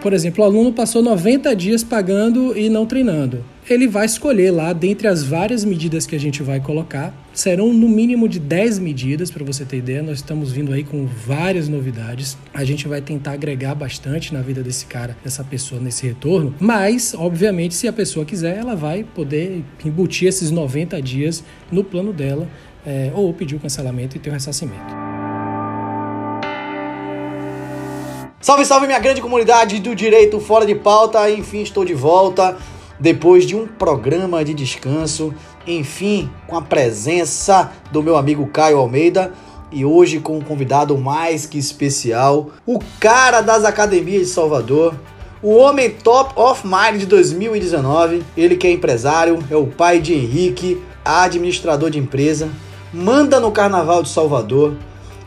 Por exemplo, o aluno passou 90 dias pagando e não treinando. Ele vai escolher lá, dentre as várias medidas que a gente vai colocar, serão no mínimo de 10 medidas, para você ter ideia. Nós estamos vindo aí com várias novidades. A gente vai tentar agregar bastante na vida desse cara, dessa pessoa, nesse retorno. Mas, obviamente, se a pessoa quiser, ela vai poder embutir esses 90 dias no plano dela, é, ou pedir o cancelamento e ter o ressarcimento. Salve, salve minha grande comunidade do Direito Fora de Pauta. Enfim, estou de volta depois de um programa de descanso. Enfim, com a presença do meu amigo Caio Almeida e hoje com um convidado mais que especial, o cara das academias de Salvador, o homem top of mind de 2019. Ele que é empresário, é o pai de Henrique, administrador de empresa, manda no Carnaval de Salvador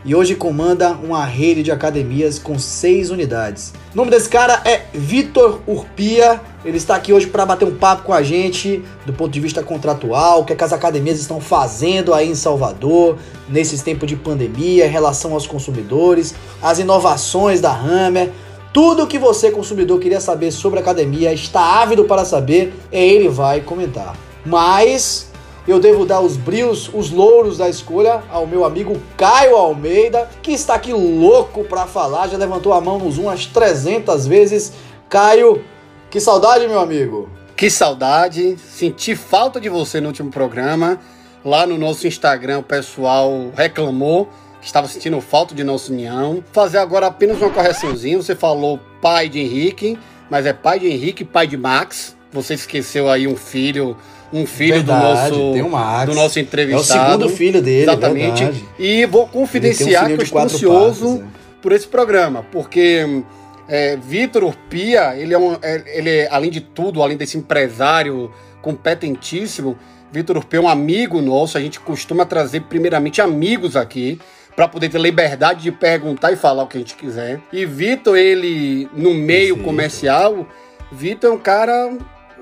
e hoje comanda uma rede de academias com seis unidades. O nome desse cara é Vitor Urpia. Ele está aqui hoje para bater um papo com a gente do ponto de vista contratual, o que, é que as academias estão fazendo aí em Salvador nesses tempos de pandemia em relação aos consumidores, as inovações da Hammer. Tudo o que você, consumidor, queria saber sobre academia, está ávido para saber, ele vai comentar. Mas eu devo dar os brios, os louros da escolha ao meu amigo Caio Almeida, que está aqui louco para falar, já levantou a mão no Zoom umas 300 vezes. Caio, que saudade, meu amigo. Que saudade, senti falta de você no último programa. Lá no nosso Instagram o pessoal reclamou que estava sentindo falta de nossa união. Fazer agora apenas uma correçãozinha. Você falou pai de Henrique, mas é pai de Henrique, pai de Max. Você esqueceu aí um filho um filho verdade, do nosso do nosso entrevistado. É o segundo filho dele, exatamente. Verdade. E vou confidenciar um que eu estou ansioso partes, é. por esse programa, porque é, Vitor Urpia, ele é, um, é, ele é, além de tudo, além desse empresário competentíssimo, Vitor Urpia é um amigo nosso. A gente costuma trazer primeiramente amigos aqui para poder ter liberdade de perguntar e falar o que a gente quiser. E Vitor, ele no meio Sim. comercial, Vitor é um cara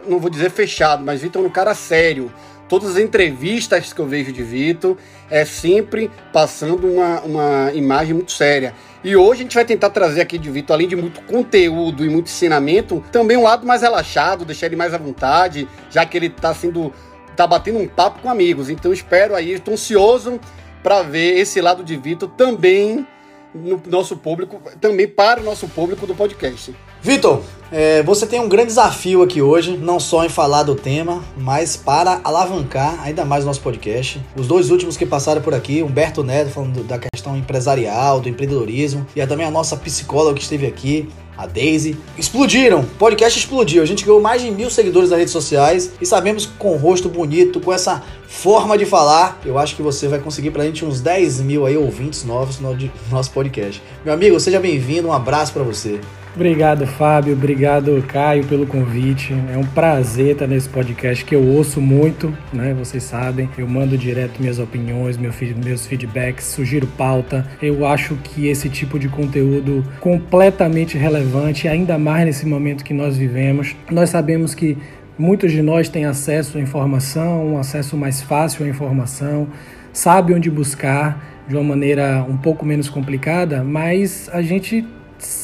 não vou dizer fechado, mas Vitor é um cara sério. Todas as entrevistas que eu vejo de Vitor é sempre passando uma, uma imagem muito séria. E hoje a gente vai tentar trazer aqui de Vitor, além de muito conteúdo e muito ensinamento, também um lado mais relaxado, deixar ele mais à vontade, já que ele está sendo. tá batendo um papo com amigos. Então espero aí, estou ansioso para ver esse lado de Vitor também no nosso público, também para o nosso público do podcast. Vitor, é, você tem um grande desafio aqui hoje, não só em falar do tema, mas para alavancar ainda mais o nosso podcast. Os dois últimos que passaram por aqui, Humberto Neto falando da questão empresarial, do empreendedorismo, e também a nossa psicóloga que esteve aqui, a Daisy, explodiram. O podcast explodiu. A gente ganhou mais de mil seguidores nas redes sociais e sabemos que com o rosto bonito, com essa forma de falar, eu acho que você vai conseguir pra gente uns 10 mil aí ouvintes novos no nosso podcast. Meu amigo, seja bem-vindo, um abraço para você. Obrigado, Fábio. Obrigado, Caio, pelo convite. É um prazer estar nesse podcast que eu ouço muito, né? Vocês sabem. Eu mando direto minhas opiniões, meus feedbacks, sugiro pauta. Eu acho que esse tipo de conteúdo completamente relevante, ainda mais nesse momento que nós vivemos. Nós sabemos que muitos de nós têm acesso à informação, um acesso mais fácil à informação, sabe onde buscar de uma maneira um pouco menos complicada, mas a gente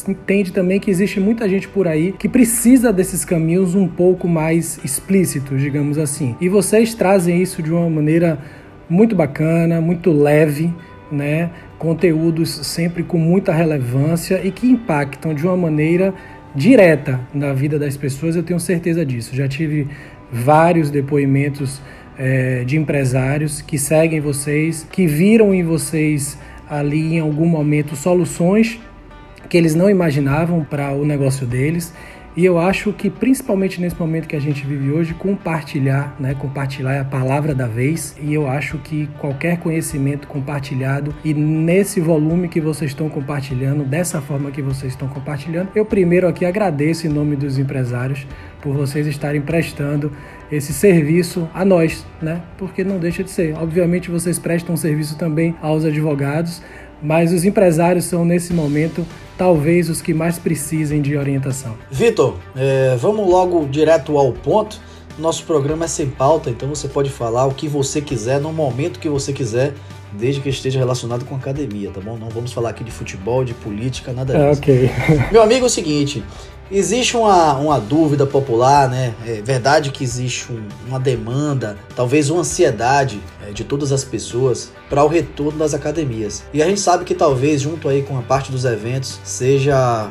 entende também que existe muita gente por aí que precisa desses caminhos um pouco mais explícitos, digamos assim. E vocês trazem isso de uma maneira muito bacana, muito leve, né? Conteúdos sempre com muita relevância e que impactam de uma maneira direta na vida das pessoas, eu tenho certeza disso. Já tive vários depoimentos é, de empresários que seguem vocês, que viram em vocês ali em algum momento soluções que eles não imaginavam para o negócio deles. E eu acho que principalmente nesse momento que a gente vive hoje, compartilhar, né? Compartilhar é a palavra da vez. E eu acho que qualquer conhecimento compartilhado e nesse volume que vocês estão compartilhando, dessa forma que vocês estão compartilhando, eu primeiro aqui agradeço em nome dos empresários por vocês estarem prestando esse serviço a nós, né? Porque não deixa de ser. Obviamente vocês prestam serviço também aos advogados, mas os empresários são nesse momento talvez os que mais precisem de orientação. Vitor, é, vamos logo direto ao ponto. Nosso programa é sem pauta, então você pode falar o que você quiser, no momento que você quiser. Desde que esteja relacionado com academia, tá bom? Não vamos falar aqui de futebol, de política, nada é, disso. ok. Meu amigo, é o seguinte, existe uma, uma dúvida popular, né? É verdade que existe um, uma demanda, talvez uma ansiedade é, de todas as pessoas para o retorno das academias. E a gente sabe que talvez, junto aí com a parte dos eventos, seja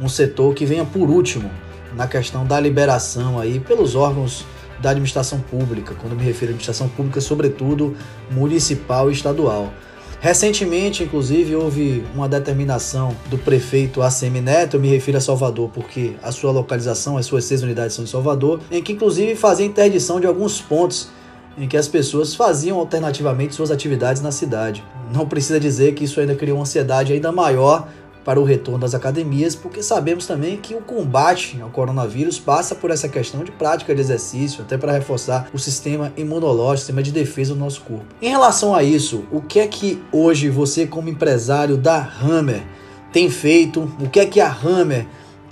um setor que venha por último na questão da liberação aí pelos órgãos da administração pública, quando me refiro à administração pública, sobretudo municipal e estadual. Recentemente, inclusive, houve uma determinação do prefeito ACM Neto, eu me refiro a Salvador porque a sua localização, as suas seis unidades são em Salvador, em que inclusive fazia interdição de alguns pontos em que as pessoas faziam alternativamente suas atividades na cidade. Não precisa dizer que isso ainda criou uma ansiedade ainda maior para o retorno das academias, porque sabemos também que o combate ao coronavírus passa por essa questão de prática de exercício, até para reforçar o sistema imunológico, o sistema de defesa do nosso corpo. Em relação a isso, o que é que hoje você, como empresário da Hammer, tem feito? O que é que a Hammer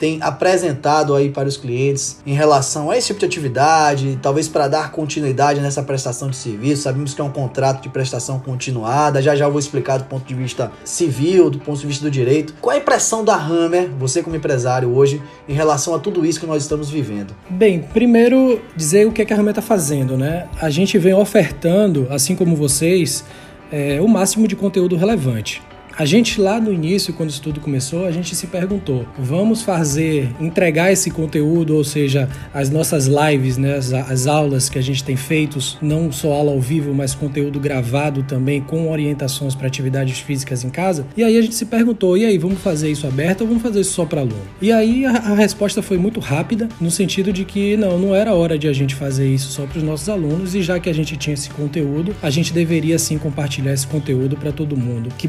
tem apresentado aí para os clientes em relação a esse tipo de atividade, talvez para dar continuidade nessa prestação de serviço. Sabemos que é um contrato de prestação continuada, já já vou explicar do ponto de vista civil, do ponto de vista do direito. Qual a impressão da Hammer, você como empresário hoje, em relação a tudo isso que nós estamos vivendo? Bem, primeiro dizer o que, é que a Hammer está fazendo, né? A gente vem ofertando, assim como vocês, é, o máximo de conteúdo relevante. A gente lá no início, quando isso tudo começou, a gente se perguntou: vamos fazer, entregar esse conteúdo, ou seja, as nossas lives, né, as, as aulas que a gente tem feitos, não só aula ao vivo, mas conteúdo gravado também com orientações para atividades físicas em casa. E aí a gente se perguntou: e aí, vamos fazer isso aberto ou vamos fazer isso só para aluno? E aí a, a resposta foi muito rápida, no sentido de que não, não era hora de a gente fazer isso só para os nossos alunos, e já que a gente tinha esse conteúdo, a gente deveria sim compartilhar esse conteúdo para todo mundo que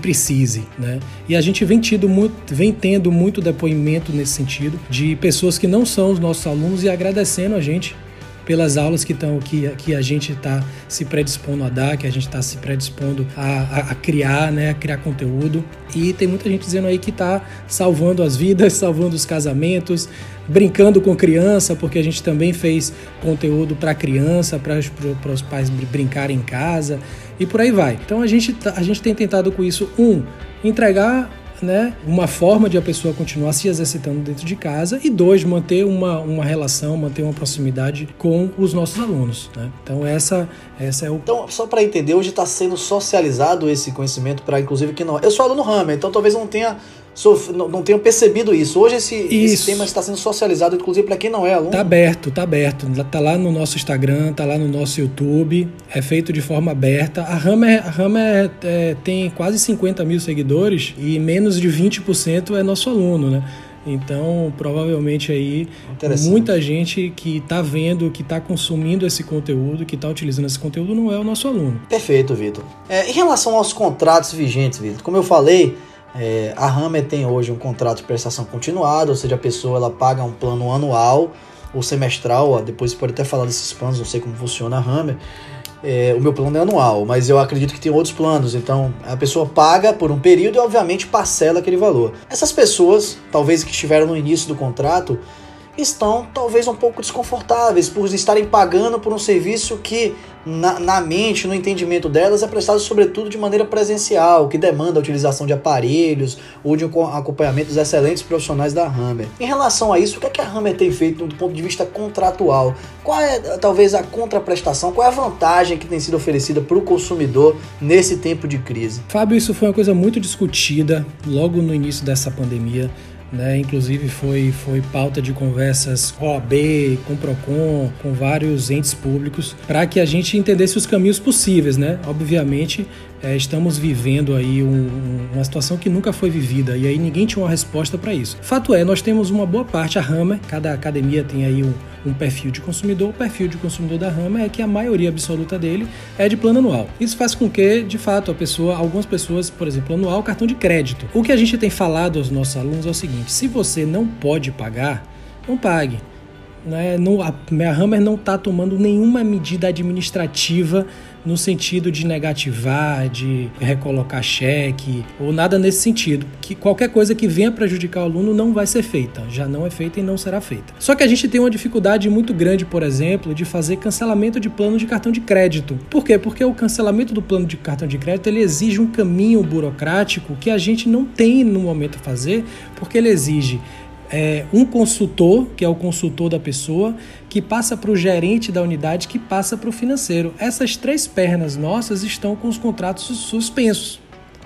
precise né? E a gente vem, tido muito, vem tendo muito depoimento nesse sentido de pessoas que não são os nossos alunos e agradecendo a gente pelas aulas que, tão, que, que a gente está se predispondo a dar, que a gente está se predispondo a, a, a, criar, né, a criar conteúdo. E tem muita gente dizendo aí que está salvando as vidas, salvando os casamentos, brincando com criança, porque a gente também fez conteúdo para criança, para os pais brincarem em casa e por aí vai. Então a gente, tá, a gente tem tentado com isso, um, entregar né, uma forma de a pessoa continuar se exercitando dentro de casa e dois, manter uma, uma relação, manter uma proximidade com os nossos alunos. Né? Então essa, essa é o... Então, só para entender, hoje está sendo socializado esse conhecimento para, inclusive, que não... Eu sou aluno Hammer, então talvez não tenha não, não tenham percebido isso. Hoje esse, esse tema está sendo socializado, inclusive para quem não é aluno. Tá aberto, tá aberto. Tá lá no nosso Instagram, tá lá no nosso YouTube. É feito de forma aberta. A Hammer, a Hammer é, tem quase 50 mil seguidores e menos de 20% é nosso aluno, né? Então, provavelmente aí muita gente que está vendo, que está consumindo esse conteúdo, que está utilizando esse conteúdo, não é o nosso aluno. Perfeito, Vitor. É, em relação aos contratos vigentes, Vitor, como eu falei, é, a Hammer tem hoje um contrato de prestação continuada, ou seja, a pessoa ela paga um plano anual ou semestral, depois você pode até falar desses planos, não sei como funciona a Hammer. É, o meu plano é anual, mas eu acredito que tem outros planos, então a pessoa paga por um período e obviamente parcela aquele valor. Essas pessoas, talvez que estiveram no início do contrato, estão talvez um pouco desconfortáveis por estarem pagando por um serviço que, na, na, mente, no entendimento delas, é prestado sobretudo de maneira presencial, que demanda a utilização de aparelhos ou de um acompanhamento dos excelentes profissionais da Hammer. Em relação a isso, o que, é que a Hammer tem feito do ponto de vista contratual? Qual é talvez a contraprestação? Qual é a vantagem que tem sido oferecida para o consumidor nesse tempo de crise? Fábio, isso foi uma coisa muito discutida logo no início dessa pandemia. Né? Inclusive foi, foi pauta de conversas OAB, com PROCON, com vários entes públicos, para que a gente entendesse os caminhos possíveis. Né? Obviamente, é, estamos vivendo aí um, uma situação que nunca foi vivida e aí ninguém tinha uma resposta para isso. Fato é, nós temos uma boa parte, a Hammer, cada academia tem aí um, um perfil de consumidor. O perfil de consumidor da Hammer é que a maioria absoluta dele é de plano anual. Isso faz com que, de fato, a pessoa, algumas pessoas, por exemplo, anual, cartão de crédito. O que a gente tem falado aos nossos alunos é o seguinte: se você não pode pagar, não pague né, não, a, a Hammer não está tomando nenhuma medida administrativa no sentido de negativar, de recolocar cheque ou nada nesse sentido. Que qualquer coisa que venha prejudicar o aluno não vai ser feita, já não é feita e não será feita. Só que a gente tem uma dificuldade muito grande, por exemplo, de fazer cancelamento de plano de cartão de crédito. Por quê? Porque o cancelamento do plano de cartão de crédito ele exige um caminho burocrático que a gente não tem no momento a fazer, porque ele exige é, um consultor, que é o consultor da pessoa, que passa para o gerente da unidade, que passa para o financeiro. Essas três pernas nossas estão com os contratos suspensos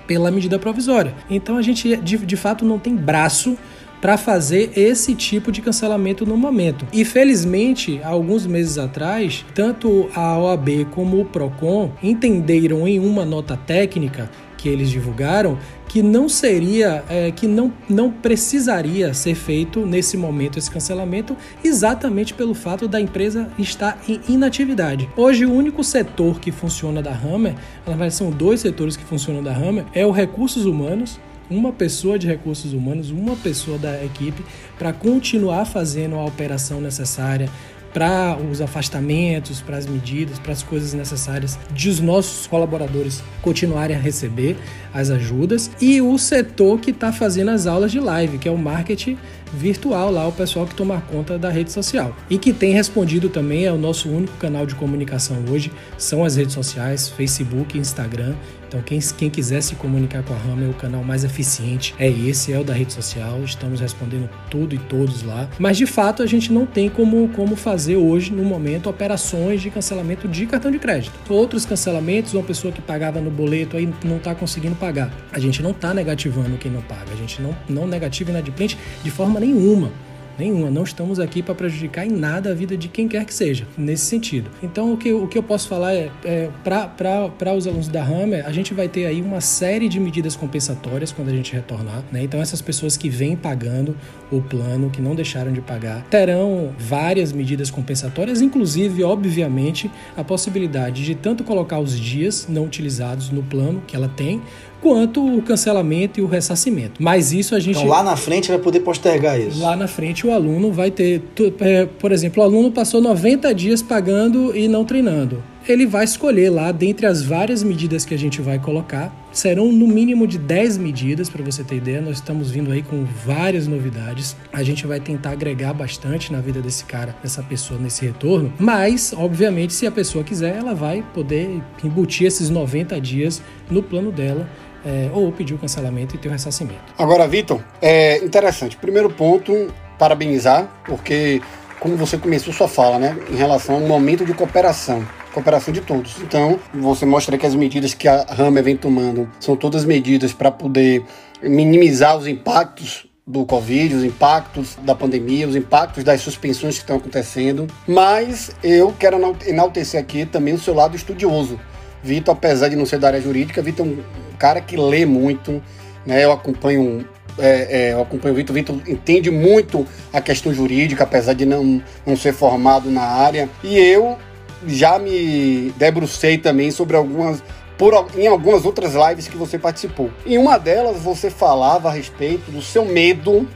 pela medida provisória. Então a gente de, de fato não tem braço para fazer esse tipo de cancelamento no momento. E felizmente, alguns meses atrás, tanto a OAB como o Procon entenderam em uma nota técnica que eles divulgaram que não seria, é, que não, não precisaria ser feito nesse momento esse cancelamento, exatamente pelo fato da empresa estar em inatividade. Hoje, o único setor que funciona da Hammer, na verdade são dois setores que funcionam da Hammer, é o recursos humanos, uma pessoa de recursos humanos, uma pessoa da equipe, para continuar fazendo a operação necessária, para os afastamentos, para as medidas, para as coisas necessárias de os nossos colaboradores continuarem a receber as ajudas e o setor que está fazendo as aulas de live, que é o marketing virtual lá, o pessoal que toma conta da rede social. E que tem respondido também, é o nosso único canal de comunicação hoje, são as redes sociais, Facebook Instagram. Então, quem, quem quiser se comunicar com a Hammer, o canal mais eficiente é esse, é o da rede social. Estamos respondendo tudo e todos lá. Mas, de fato, a gente não tem como, como fazer hoje, no momento, operações de cancelamento de cartão de crédito. Outros cancelamentos, uma pessoa que pagava no boleto aí não está conseguindo pagar. A gente não está negativando quem não paga. A gente não, não negativa inadimplente de forma nenhuma nenhuma. Não estamos aqui para prejudicar em nada a vida de quem quer que seja, nesse sentido. Então, o que, o que eu posso falar é, é para os alunos da Hammer, a gente vai ter aí uma série de medidas compensatórias quando a gente retornar. Né? Então, essas pessoas que vêm pagando o plano, que não deixaram de pagar, terão várias medidas compensatórias, inclusive, obviamente, a possibilidade de tanto colocar os dias não utilizados no plano que ela tem, quanto o cancelamento e o ressarcimento. Mas isso a gente. Então lá na frente vai poder postergar isso. Lá na frente o aluno vai ter. É, por exemplo, o aluno passou 90 dias pagando e não treinando. Ele vai escolher lá, dentre as várias medidas que a gente vai colocar, serão no mínimo de 10 medidas, para você ter ideia. Nós estamos vindo aí com várias novidades. A gente vai tentar agregar bastante na vida desse cara, dessa pessoa nesse retorno. Mas, obviamente, se a pessoa quiser, ela vai poder embutir esses 90 dias no plano dela é, ou pedir o cancelamento e ter o ressarcimento. Agora, Vitor, é interessante. Primeiro ponto, parabenizar, porque como você começou sua fala, né, em relação ao momento de cooperação cooperação de todos. Então, você mostra que as medidas que a Hammer vem tomando são todas medidas para poder minimizar os impactos do Covid, os impactos da pandemia, os impactos das suspensões que estão acontecendo. Mas eu quero enaltecer aqui também o seu lado estudioso. Vitor, apesar de não ser da área jurídica, Vitor é um cara que lê muito, né? Eu acompanho é, é, acompanho o Vitor. Vitor entende muito a questão jurídica, apesar de não, não ser formado na área. E eu já me debrucei também sobre algumas. Por, em algumas outras lives que você participou. Em uma delas, você falava a respeito do seu medo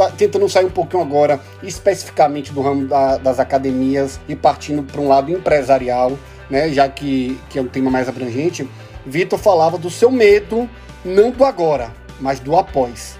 Tá tentando sair um pouquinho agora, especificamente do ramo da, das academias e partindo para um lado empresarial, né, já que, que é um tema mais abrangente, Vitor falava do seu medo, não do agora, mas do após.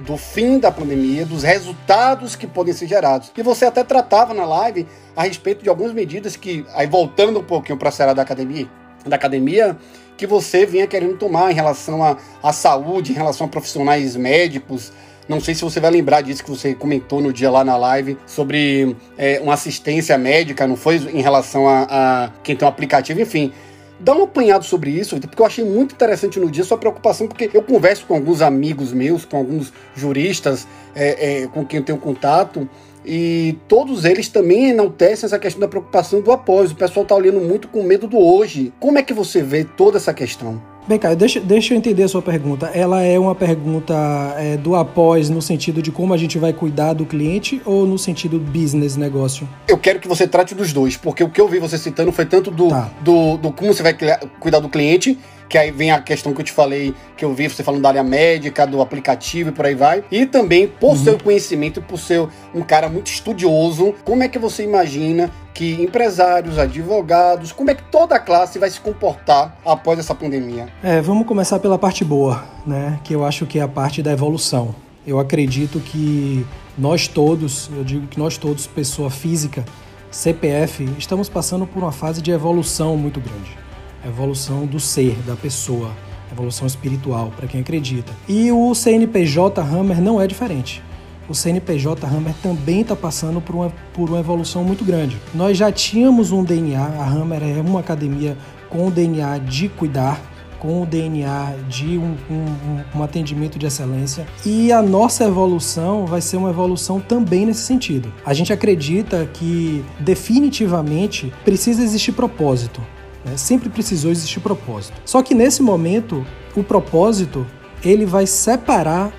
Do fim da pandemia, dos resultados que podem ser gerados. E você até tratava na live a respeito de algumas medidas que, aí voltando um pouquinho para a série da academia, da academia, que você vinha querendo tomar em relação à, à saúde, em relação a profissionais médicos, não sei se você vai lembrar disso que você comentou no dia lá na live sobre é, uma assistência médica, não foi em relação a, a quem tem um aplicativo, enfim. Dá um apanhado sobre isso, porque eu achei muito interessante no dia sua preocupação, porque eu converso com alguns amigos meus, com alguns juristas é, é, com quem eu tenho contato, e todos eles também enaltecem essa questão da preocupação do após. O pessoal está olhando muito com medo do hoje. Como é que você vê toda essa questão? Bem, Caio, deixa, deixa eu entender a sua pergunta. Ela é uma pergunta é, do após no sentido de como a gente vai cuidar do cliente ou no sentido business, negócio? Eu quero que você trate dos dois, porque o que eu vi você citando foi tanto do, tá. do, do como você vai cuidar do cliente que aí vem a questão que eu te falei, que eu vi você falando da área médica, do aplicativo e por aí vai. E também por uhum. seu conhecimento, por ser um cara muito estudioso, como é que você imagina que empresários, advogados, como é que toda a classe vai se comportar após essa pandemia? É, vamos começar pela parte boa, né? Que eu acho que é a parte da evolução. Eu acredito que nós todos, eu digo que nós todos, pessoa física, CPF, estamos passando por uma fase de evolução muito grande. Evolução do ser, da pessoa, evolução espiritual, para quem acredita. E o CNPJ Hammer não é diferente. O CNPJ Hammer também está passando por uma, por uma evolução muito grande. Nós já tínhamos um DNA, a Hammer é uma academia com o DNA de cuidar, com o DNA de um, um, um, atendimento de excelência. E a nossa evolução vai ser uma evolução também nesse sentido. A gente acredita que definitivamente precisa existir propósito. Né? Sempre precisou existir propósito. Só que nesse momento, o propósito ele vai separar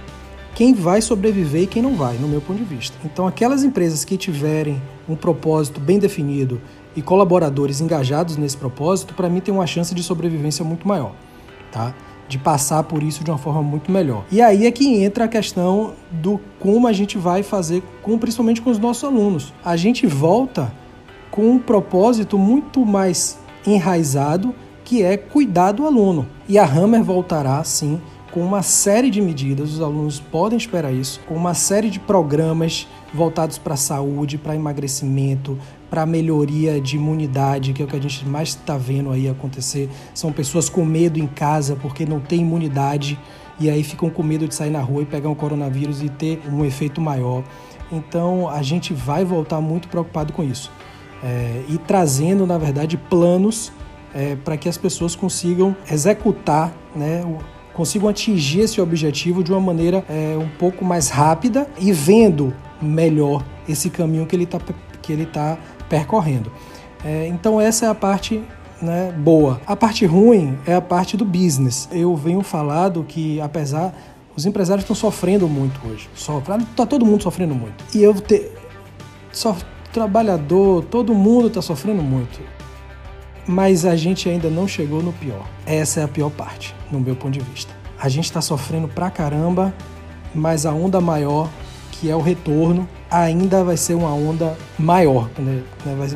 quem vai sobreviver e quem não vai, no meu ponto de vista. Então, aquelas empresas que tiverem um propósito bem definido e colaboradores engajados nesse propósito, para mim tem uma chance de sobrevivência muito maior tá? De passar por isso de uma forma muito melhor. E aí é que entra a questão do como a gente vai fazer, com, principalmente com os nossos alunos. A gente volta com um propósito muito mais enraizado, que é cuidar do aluno. E a Hammer voltará, sim, com uma série de medidas, os alunos podem esperar isso, com uma série de programas voltados para a saúde, para emagrecimento, para melhoria de imunidade, que é o que a gente mais está vendo aí acontecer. São pessoas com medo em casa porque não tem imunidade e aí ficam com medo de sair na rua e pegar um coronavírus e ter um efeito maior. Então a gente vai voltar muito preocupado com isso é, e trazendo, na verdade, planos é, para que as pessoas consigam executar, né, consigam atingir esse objetivo de uma maneira é, um pouco mais rápida e vendo melhor esse caminho que ele está que ele tá percorrendo. É, então essa é a parte né, boa. A parte ruim é a parte do business. Eu venho falado que apesar os empresários estão sofrendo muito hoje, sofrendo, tá todo mundo sofrendo muito. E eu te, só trabalhador, todo mundo está sofrendo muito. Mas a gente ainda não chegou no pior. Essa é a pior parte, no meu ponto de vista. A gente está sofrendo pra caramba, mas a onda maior, que é o retorno, ainda vai ser uma onda maior, né?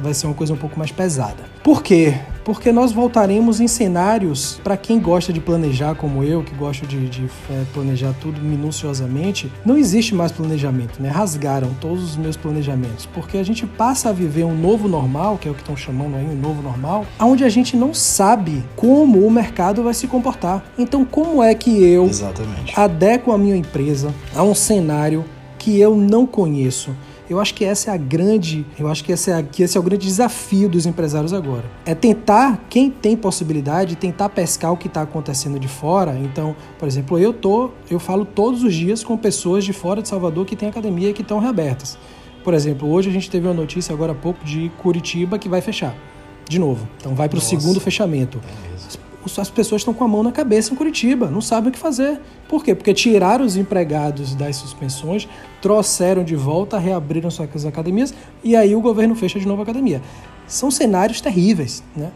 vai, ser uma coisa um pouco mais pesada. Por quê? Porque nós voltaremos em cenários, para quem gosta de planejar, como eu, que gosto de, de é, planejar tudo minuciosamente, não existe mais planejamento, né? Rasgaram todos os meus planejamentos, porque a gente passa a viver um novo normal, que é o que estão chamando aí um novo normal, onde a gente não sabe como o mercado vai se comportar. Então, como é que eu Exatamente. adequo a minha empresa a um cenário que eu não conheço. Eu acho que essa é a grande, eu acho que, essa é a, que esse é o grande desafio dos empresários agora. É tentar, quem tem possibilidade, tentar pescar o que está acontecendo de fora. Então, por exemplo, eu tô, eu falo todos os dias com pessoas de fora de Salvador que têm academia e que estão reabertas. Por exemplo, hoje a gente teve uma notícia agora há pouco de Curitiba que vai fechar. De novo. Então vai para o segundo fechamento. É as pessoas estão com a mão na cabeça em Curitiba, não sabem o que fazer. Por quê? Porque tiraram os empregados das suspensões, trouxeram de volta, reabriram suas academias e aí o governo fecha de novo a academia. São cenários terríveis, né?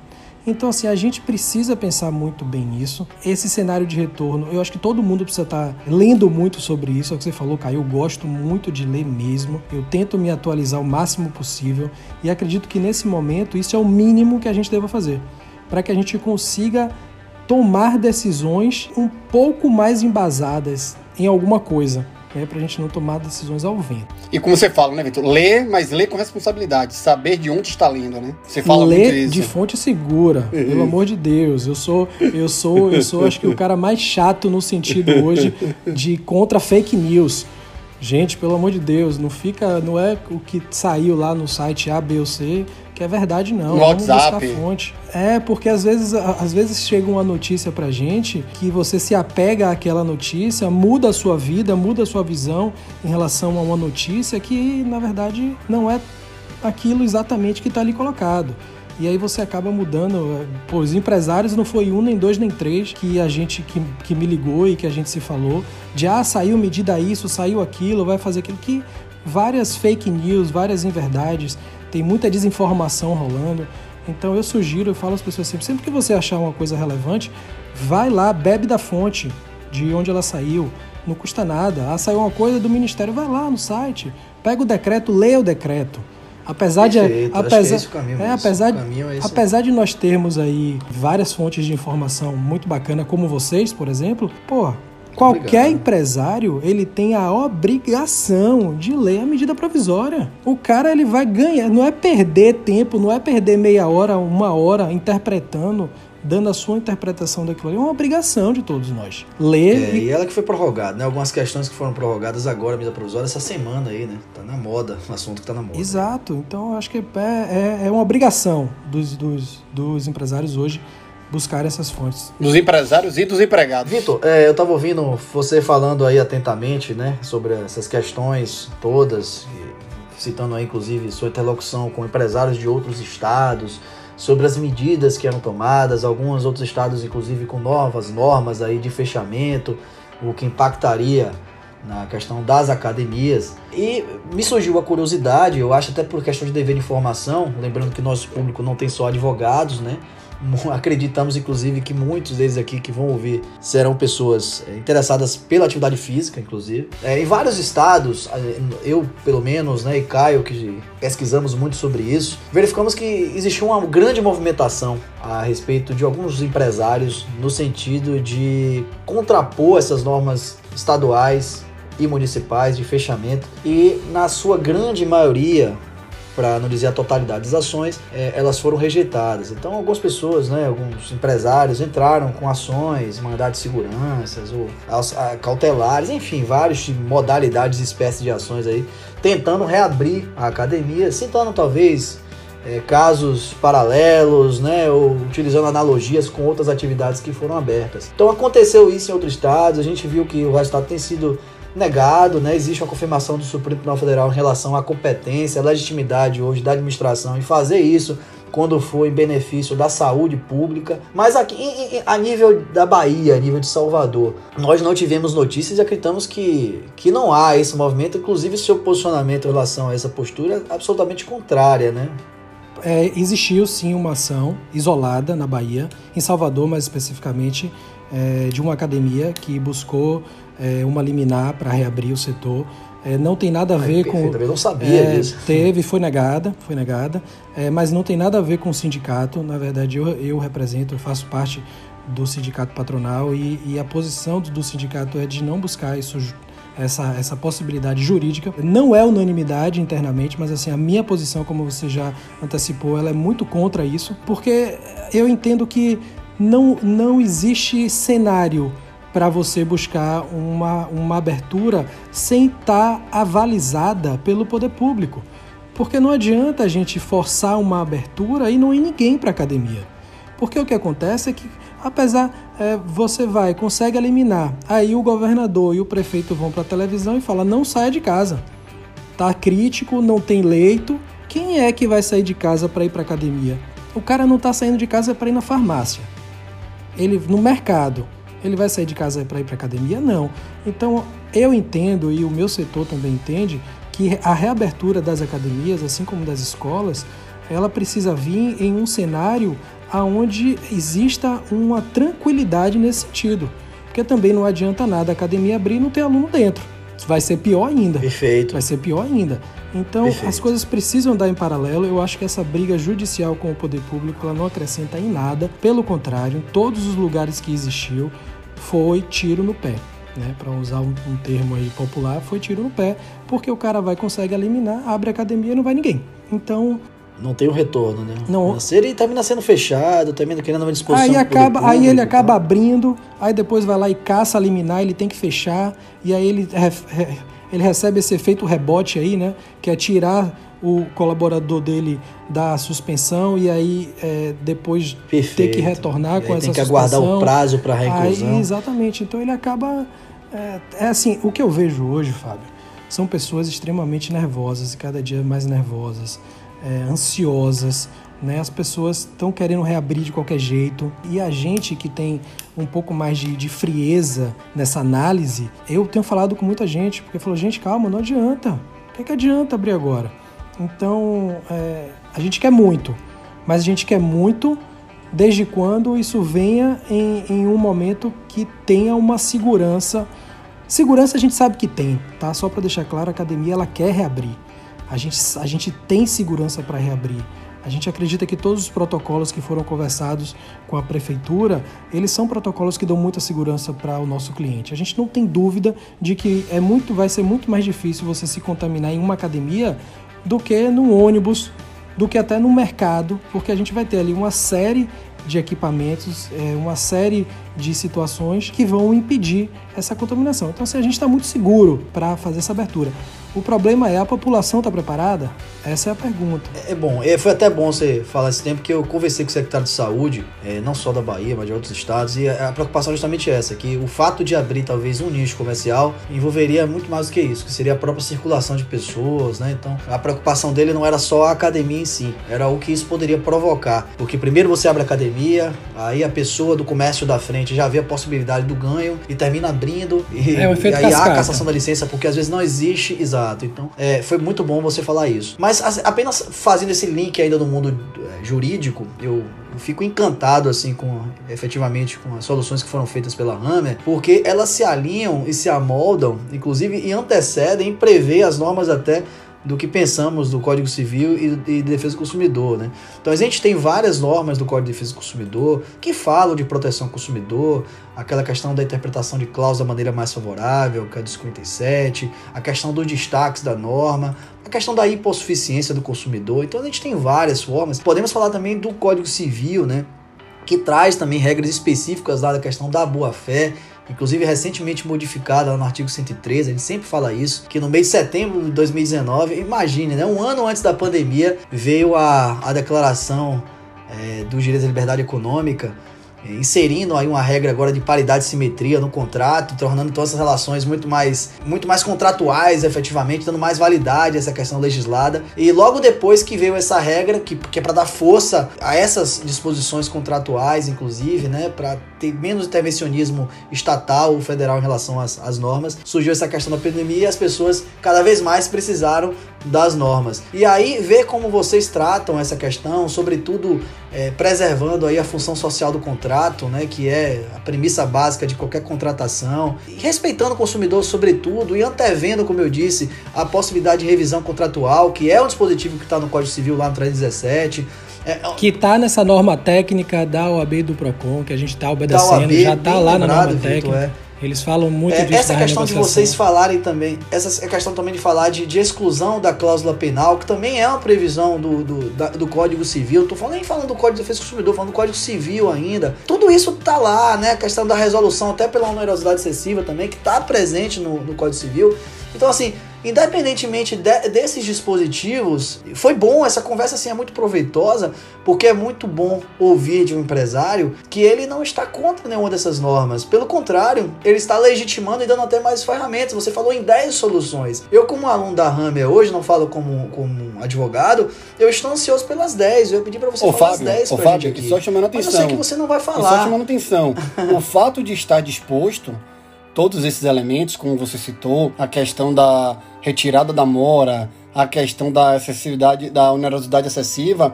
Então, assim, a gente precisa pensar muito bem nisso. Esse cenário de retorno, eu acho que todo mundo precisa estar lendo muito sobre isso. É o que você falou, Caio. Eu gosto muito de ler mesmo. Eu tento me atualizar o máximo possível e acredito que nesse momento isso é o mínimo que a gente deva fazer para que a gente consiga tomar decisões um pouco mais embasadas em alguma coisa. Né, para a gente não tomar decisões ao vento. E como você fala, né, Vitor? Ler, mas ler com responsabilidade, saber de onde está lendo, né? Você fala muito isso. de fonte segura, uhum. pelo amor de Deus. Eu sou, eu sou, eu sou, acho que o cara mais chato no sentido hoje de contra fake news. Gente, pelo amor de Deus, não fica, não é o que saiu lá no site A, B ou C que é verdade não. No Vamos WhatsApp. fonte. É, porque às vezes, às vezes chega uma notícia pra gente que você se apega àquela notícia, muda a sua vida, muda a sua visão em relação a uma notícia que, na verdade, não é aquilo exatamente que está ali colocado. E aí você acaba mudando. Pô, os empresários não foi um, nem dois, nem três que a gente que, que me ligou e que a gente se falou. De ah, saiu medida isso, saiu aquilo, vai fazer aquilo. Que várias fake news, várias inverdades tem muita desinformação rolando. Então eu sugiro, eu falo às pessoas sempre, sempre que você achar uma coisa relevante, vai lá, bebe da fonte de onde ela saiu. Não custa nada. Ah, saiu uma coisa do ministério, vai lá no site, pega o decreto, leia o decreto. Apesar Perfeito. de apesar, é, caminho, é apesar, de, é apesar de nós termos aí várias fontes de informação muito bacana como vocês, por exemplo, pô, Qualquer Obrigado. empresário, ele tem a obrigação de ler a medida provisória. O cara ele vai ganhar, não é perder tempo, não é perder meia hora, uma hora interpretando dando a sua interpretação daquilo ali, é uma obrigação de todos nós. Ler. É, e... e ela que foi prorrogada, né? Algumas questões que foram prorrogadas agora, a medida provisória, essa semana aí, né? Tá na moda, um assunto que tá na moda. Exato. Então, acho que é, é, é uma obrigação dos, dos, dos empresários hoje buscar essas fontes. Dos empresários e dos empregados. Vitor, é, eu estava ouvindo você falando aí atentamente, né, sobre essas questões todas, citando aí inclusive sua interlocução com empresários de outros estados, sobre as medidas que eram tomadas, alguns outros estados inclusive com novas normas aí de fechamento, o que impactaria na questão das academias. E me surgiu a curiosidade, eu acho até por questão de dever de informação, lembrando que nosso público não tem só advogados, né? Acreditamos, inclusive, que muitos deles aqui que vão ouvir serão pessoas é, interessadas pela atividade física, inclusive. É, em vários estados, eu, pelo menos, né, e Caio, que pesquisamos muito sobre isso, verificamos que existiu uma grande movimentação a respeito de alguns empresários no sentido de contrapor essas normas estaduais e municipais de fechamento e, na sua grande maioria, para não dizer a totalidade das ações, é, elas foram rejeitadas. Então, algumas pessoas, né, alguns empresários entraram com ações, mandados de seguranças ou cautelares, enfim, várias modalidades espécies de ações aí, tentando reabrir a academia, citando talvez é, casos paralelos, né, ou utilizando analogias com outras atividades que foram abertas. Então aconteceu isso em outros estados, a gente viu que o resultado tem sido negado, né? Existe uma confirmação do Supremo Tribunal Federal em relação à competência, à legitimidade hoje da administração em fazer isso quando for em benefício da saúde pública. Mas aqui a nível da Bahia, a nível de Salvador, nós não tivemos notícias e acreditamos que, que não há esse movimento, inclusive seu posicionamento em relação a essa postura é absolutamente contrária, né? É, existiu sim uma ação isolada na Bahia, em Salvador mais especificamente, é, de uma academia que buscou é, uma liminar para reabrir o setor. É, não tem nada a ver Ai, com. Eu não sabia é, disso. Teve, foi negada, foi negada, é, mas não tem nada a ver com o sindicato. Na verdade, eu, eu represento, eu faço parte do sindicato patronal e, e a posição do, do sindicato é de não buscar isso essa, essa possibilidade jurídica. Não é unanimidade internamente, mas assim, a minha posição, como você já antecipou, ela é muito contra isso, porque eu entendo que não, não existe cenário para você buscar uma, uma abertura sem estar tá avalizada pelo poder público. Porque não adianta a gente forçar uma abertura e não ir ninguém para a academia. Porque o que acontece é que, apesar, é, você vai, consegue eliminar, aí o governador e o prefeito vão para a televisão e falam: não saia de casa. Tá crítico, não tem leito. Quem é que vai sair de casa para ir para academia? O cara não está saindo de casa para ir na farmácia. Ele no mercado. Ele vai sair de casa para ir para academia? Não. Então, eu entendo e o meu setor também entende que a reabertura das academias, assim como das escolas, ela precisa vir em um cenário aonde exista uma tranquilidade nesse sentido. Porque também não adianta nada a academia abrir e não ter aluno dentro. Vai ser pior ainda. Perfeito. Vai ser pior ainda. Então, Perfeito. as coisas precisam andar em paralelo. Eu acho que essa briga judicial com o poder público ela não acrescenta em nada. Pelo contrário, em todos os lugares que existiu, foi tiro no pé. Né, para usar um, um, termo aí popular, foi tiro no pé, porque o cara vai, consegue eliminar, abre a academia e não vai ninguém. Então. Não tem o um retorno, né? Não. Ele termina sendo fechado, termina querendo uma discussão. Aí, acaba, público, aí ele acaba abrindo, aí depois vai lá e caça eliminar, ele tem que fechar, e aí ele, ele recebe esse efeito rebote aí, né? Que é tirar o colaborador dele da suspensão e aí é, depois Perfeito. ter que retornar com essa suspensão. Tem que aguardar o prazo para a reclusão. Aí, exatamente. Então ele acaba... É, é, assim, o que eu vejo hoje, Fábio, são pessoas extremamente nervosas e cada dia mais nervosas, é, ansiosas, né? As pessoas estão querendo reabrir de qualquer jeito e a gente que tem um pouco mais de, de frieza nessa análise, eu tenho falado com muita gente, porque falou, gente, calma, não adianta. O que, é que adianta abrir agora? Então, é, a gente quer muito, mas a gente quer muito desde quando isso venha em, em um momento que tenha uma segurança. Segurança a gente sabe que tem, tá? Só para deixar claro, a academia ela quer reabrir. A gente, a gente tem segurança para reabrir. A gente acredita que todos os protocolos que foram conversados com a prefeitura, eles são protocolos que dão muita segurança para o nosso cliente. A gente não tem dúvida de que é muito, vai ser muito mais difícil você se contaminar em uma academia do que no ônibus, do que até no mercado, porque a gente vai ter ali uma série de equipamentos, é, uma série de situações que vão impedir essa contaminação. Então, assim, a gente está muito seguro para fazer essa abertura. O problema é a população está preparada? Essa é a pergunta. É, é bom, é, foi até bom você falar esse tempo que eu conversei com o secretário de saúde, é, não só da Bahia, mas de outros estados, e a, a preocupação é justamente essa, que o fato de abrir talvez um nicho comercial envolveria muito mais do que isso, que seria a própria circulação de pessoas, né? Então a preocupação dele não era só a academia em si, era o que isso poderia provocar. Porque primeiro você abre a academia, aí a pessoa do comércio da frente já vê a possibilidade do ganho e termina abrindo. E, é, e aí há a cassação da licença, porque às vezes não existe, exato Então, é, foi muito bom você falar isso. Mas apenas fazendo esse link ainda no mundo é, jurídico, eu fico encantado assim com efetivamente com as soluções que foram feitas pela Hammer, porque elas se alinham e se amoldam, inclusive e antecedem, prevê as normas até do que pensamos do Código Civil e, e Defesa do Consumidor, né? Então a gente tem várias normas do Código de Defesa do Consumidor que falam de proteção ao consumidor, aquela questão da interpretação de cláusula da maneira mais favorável, que é do 57, a questão dos destaques da norma, a questão da hipossuficiência do consumidor. Então a gente tem várias formas. Podemos falar também do Código Civil, né? Que traz também regras específicas lá da questão da boa-fé, inclusive recentemente modificada no artigo 113, a gente sempre fala isso, que no mês de setembro de 2019, imagine, né, um ano antes da pandemia, veio a, a declaração é, dos direitos da liberdade econômica, inserindo aí uma regra agora de paridade e simetria no contrato, tornando todas essas relações muito mais, muito mais contratuais, efetivamente, dando mais validade a essa questão legislada. E logo depois que veio essa regra, que, que é para dar força a essas disposições contratuais, inclusive, né, para ter menos intervencionismo estatal ou federal em relação às, às normas, surgiu essa questão da pandemia e as pessoas cada vez mais precisaram das normas. E aí ver como vocês tratam essa questão, sobretudo é, preservando aí a função social do contrato, né, que é a premissa básica de qualquer contratação, e respeitando o consumidor sobretudo e antevendo, como eu disse, a possibilidade de revisão contratual, que é um dispositivo que está no Código Civil lá no 317. É, é que está nessa norma técnica da OAB do PROCON, que a gente está obedecendo, OAB, já está lá na norma técnica. É. Eles falam muito é, disso Essa questão de vocês falarem também, essa é questão também de falar de, de, exclusão da cláusula penal, que também é uma previsão do, do, da, do Código Civil. Tô falando, nem falando do Código de Defesa do Consumidor, falando do Código Civil ainda. Tudo isso tá lá, né? A questão da resolução, até pela onerosidade excessiva também, que tá presente no, no Código Civil. Então, assim, Independentemente de, desses dispositivos, foi bom, essa conversa assim é muito proveitosa, porque é muito bom ouvir de um empresário que ele não está contra nenhuma dessas normas. Pelo contrário, ele está legitimando e dando até mais ferramentas. Você falou em 10 soluções. Eu, como aluno da Hammer hoje, não falo como, como advogado, eu estou ansioso pelas 10. Eu pedi para você ô, falar Fábio, as 10 ô, Fábio, gente aqui. Só chamando atenção. Mas eu sei que você não vai falar. Só chamando atenção. o fato de estar disposto todos esses elementos, como você citou, a questão da retirada da mora, a questão da acessibilidade, da onerosidade excessiva,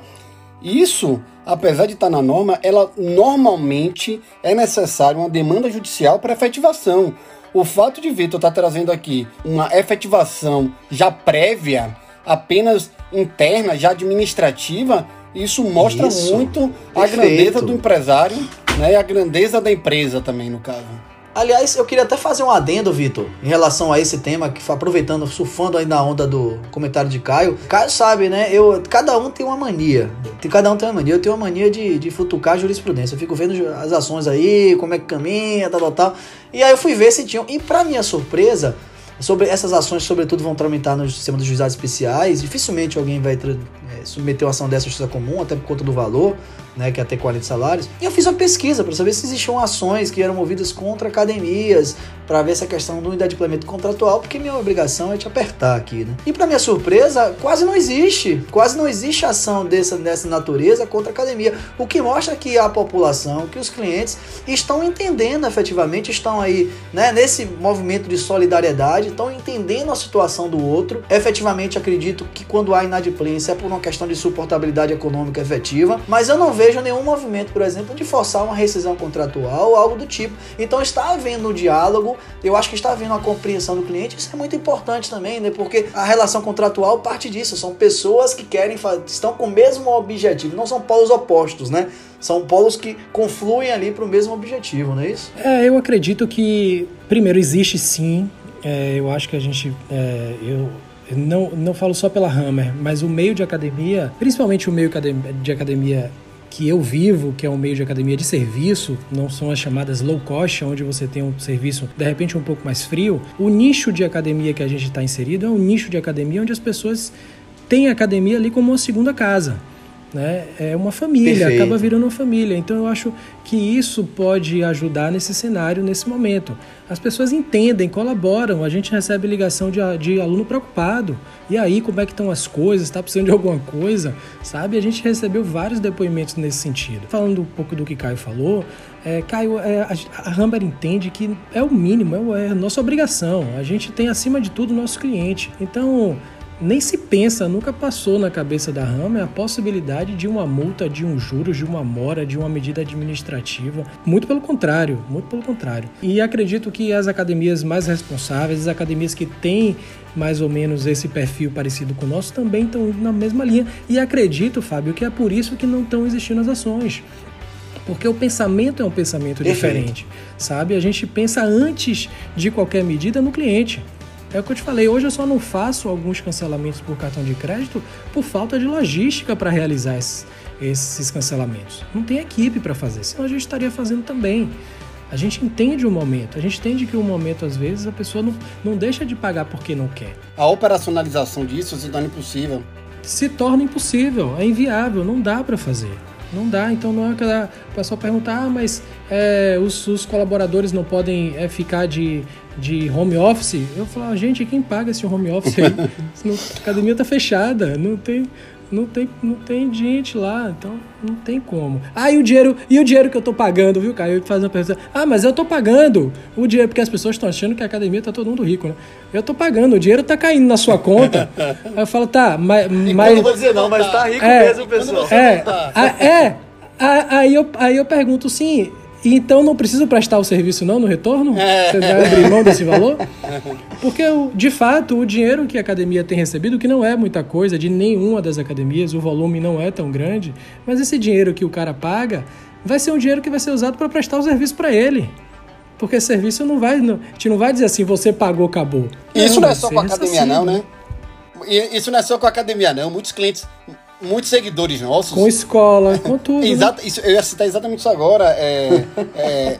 isso, apesar de estar na norma, ela normalmente é necessário uma demanda judicial para efetivação. O fato de Vitor estar tá trazendo aqui uma efetivação já prévia, apenas interna, já administrativa, isso mostra isso, muito a grandeza do empresário né, e a grandeza da empresa também, no caso. Aliás, eu queria até fazer um adendo, Vitor, em relação a esse tema, que aproveitando, surfando aí na onda do comentário de Caio. Caio sabe, né? Eu, cada um tem uma mania. Cada um tem uma mania. Eu tenho uma mania de, de futucar jurisprudência. Eu fico vendo as ações aí, como é que caminha, tal, tal, tal. E aí eu fui ver se tinham. E pra minha surpresa, sobre essas ações, sobretudo, vão tramitar no sistema dos juizados especiais. Dificilmente alguém vai é, submeter uma ação dessa justiça comum, até por conta do valor. né, que é até 40 salários. E eu fiz uma pesquisa para saber se existiam ações que eram movidas contra academias, para ver essa questão do inadimplemento contratual, porque minha obrigação é te apertar aqui, né? E para minha surpresa, quase não existe, quase não existe ação dessa, dessa natureza contra a academia, o que mostra que a população, que os clientes estão entendendo efetivamente, estão aí, né, nesse movimento de solidariedade, estão entendendo a situação do outro. Efetivamente acredito que quando há inadimplência é por uma questão de suportabilidade econômica efetiva, mas eu não vejo nenhum movimento, por exemplo, de forçar uma rescisão contratual ou algo do tipo. Então está havendo um diálogo, eu acho que está havendo uma compreensão do cliente, isso é muito importante também, né? Porque a relação contratual parte disso, são pessoas que querem estão com o mesmo objetivo, não são polos opostos, né? São polos que confluem ali para o mesmo objetivo, não é isso? É, eu acredito que, primeiro, existe sim. É, eu acho que a gente. É, eu, não, não falo só pela Hammer, mas o meio de academia, principalmente o meio de academia que eu vivo, que é um meio de academia de serviço, não são as chamadas low cost, onde você tem um serviço de repente um pouco mais frio. O nicho de academia que a gente está inserido é um nicho de academia onde as pessoas têm a academia ali como uma segunda casa né? É uma família, Perfeito. acaba virando uma família. Então eu acho que isso pode ajudar nesse cenário, nesse momento. As pessoas entendem, colaboram, a gente recebe ligação de, de aluno preocupado. E aí, como é que estão as coisas? Está precisando de alguma coisa? Sabe? A gente recebeu vários depoimentos nesse sentido. Falando um pouco do que Caio falou, é, Caio, é, a, a Hamber entende que é o mínimo, é, é a nossa obrigação. A gente tem acima de tudo o nosso cliente. Então, nem se pensa, nunca passou na cabeça da Rama a possibilidade de uma multa, de um juros, de uma mora, de uma medida administrativa. Muito pelo contrário, muito pelo contrário. E acredito que as academias mais responsáveis, as academias que têm mais ou menos esse perfil parecido com o nosso, também estão indo na mesma linha. E acredito, Fábio, que é por isso que não estão existindo as ações. Porque o pensamento é um pensamento Perfeito. diferente, sabe? A gente pensa antes de qualquer medida no cliente. É o que eu te falei, hoje eu só não faço alguns cancelamentos por cartão de crédito por falta de logística para realizar esses, esses cancelamentos. Não tem equipe para fazer, senão a gente estaria fazendo também. A gente entende o momento, a gente entende que o momento, às vezes, a pessoa não, não deixa de pagar porque não quer. A operacionalização disso se torna impossível. Se torna impossível, é inviável, não dá para fazer. Não dá, então não é aquela. O pessoal perguntar, ah, mas é, os, os, colaboradores não podem é, ficar de, de home office. Eu falo, ah, gente, quem paga esse home office aí? a academia tá fechada, não tem, não tem, não tem gente lá, então não tem como. Ah, e o dinheiro, e o dinheiro que eu tô pagando, viu, Caio? Faz uma pergunta. Ah, mas eu tô pagando o dinheiro, porque as pessoas estão achando que a academia tá todo mundo rico, né? Eu tô pagando, o dinheiro tá caindo na sua conta. aí eu falo, tá, mas. mas não vou dizer não, mas tá rico é, mesmo, pessoal. É, é, aí eu, aí eu pergunto, sim, então não preciso prestar o serviço não no retorno? É. Você vai abrir mão desse valor? Porque, de fato, o dinheiro que a academia tem recebido, que não é muita coisa de nenhuma das academias, o volume não é tão grande, mas esse dinheiro que o cara paga vai ser um dinheiro que vai ser usado para prestar o serviço para ele. Porque serviço não vai, não, a gente não vai dizer assim, você pagou, acabou. Isso não, não é só com a academia, não, né? Isso não é só com a academia, não. Muitos clientes muitos seguidores nossos. Com escola, com tudo. Exato, né? isso, eu ia citar exatamente isso agora. É, é,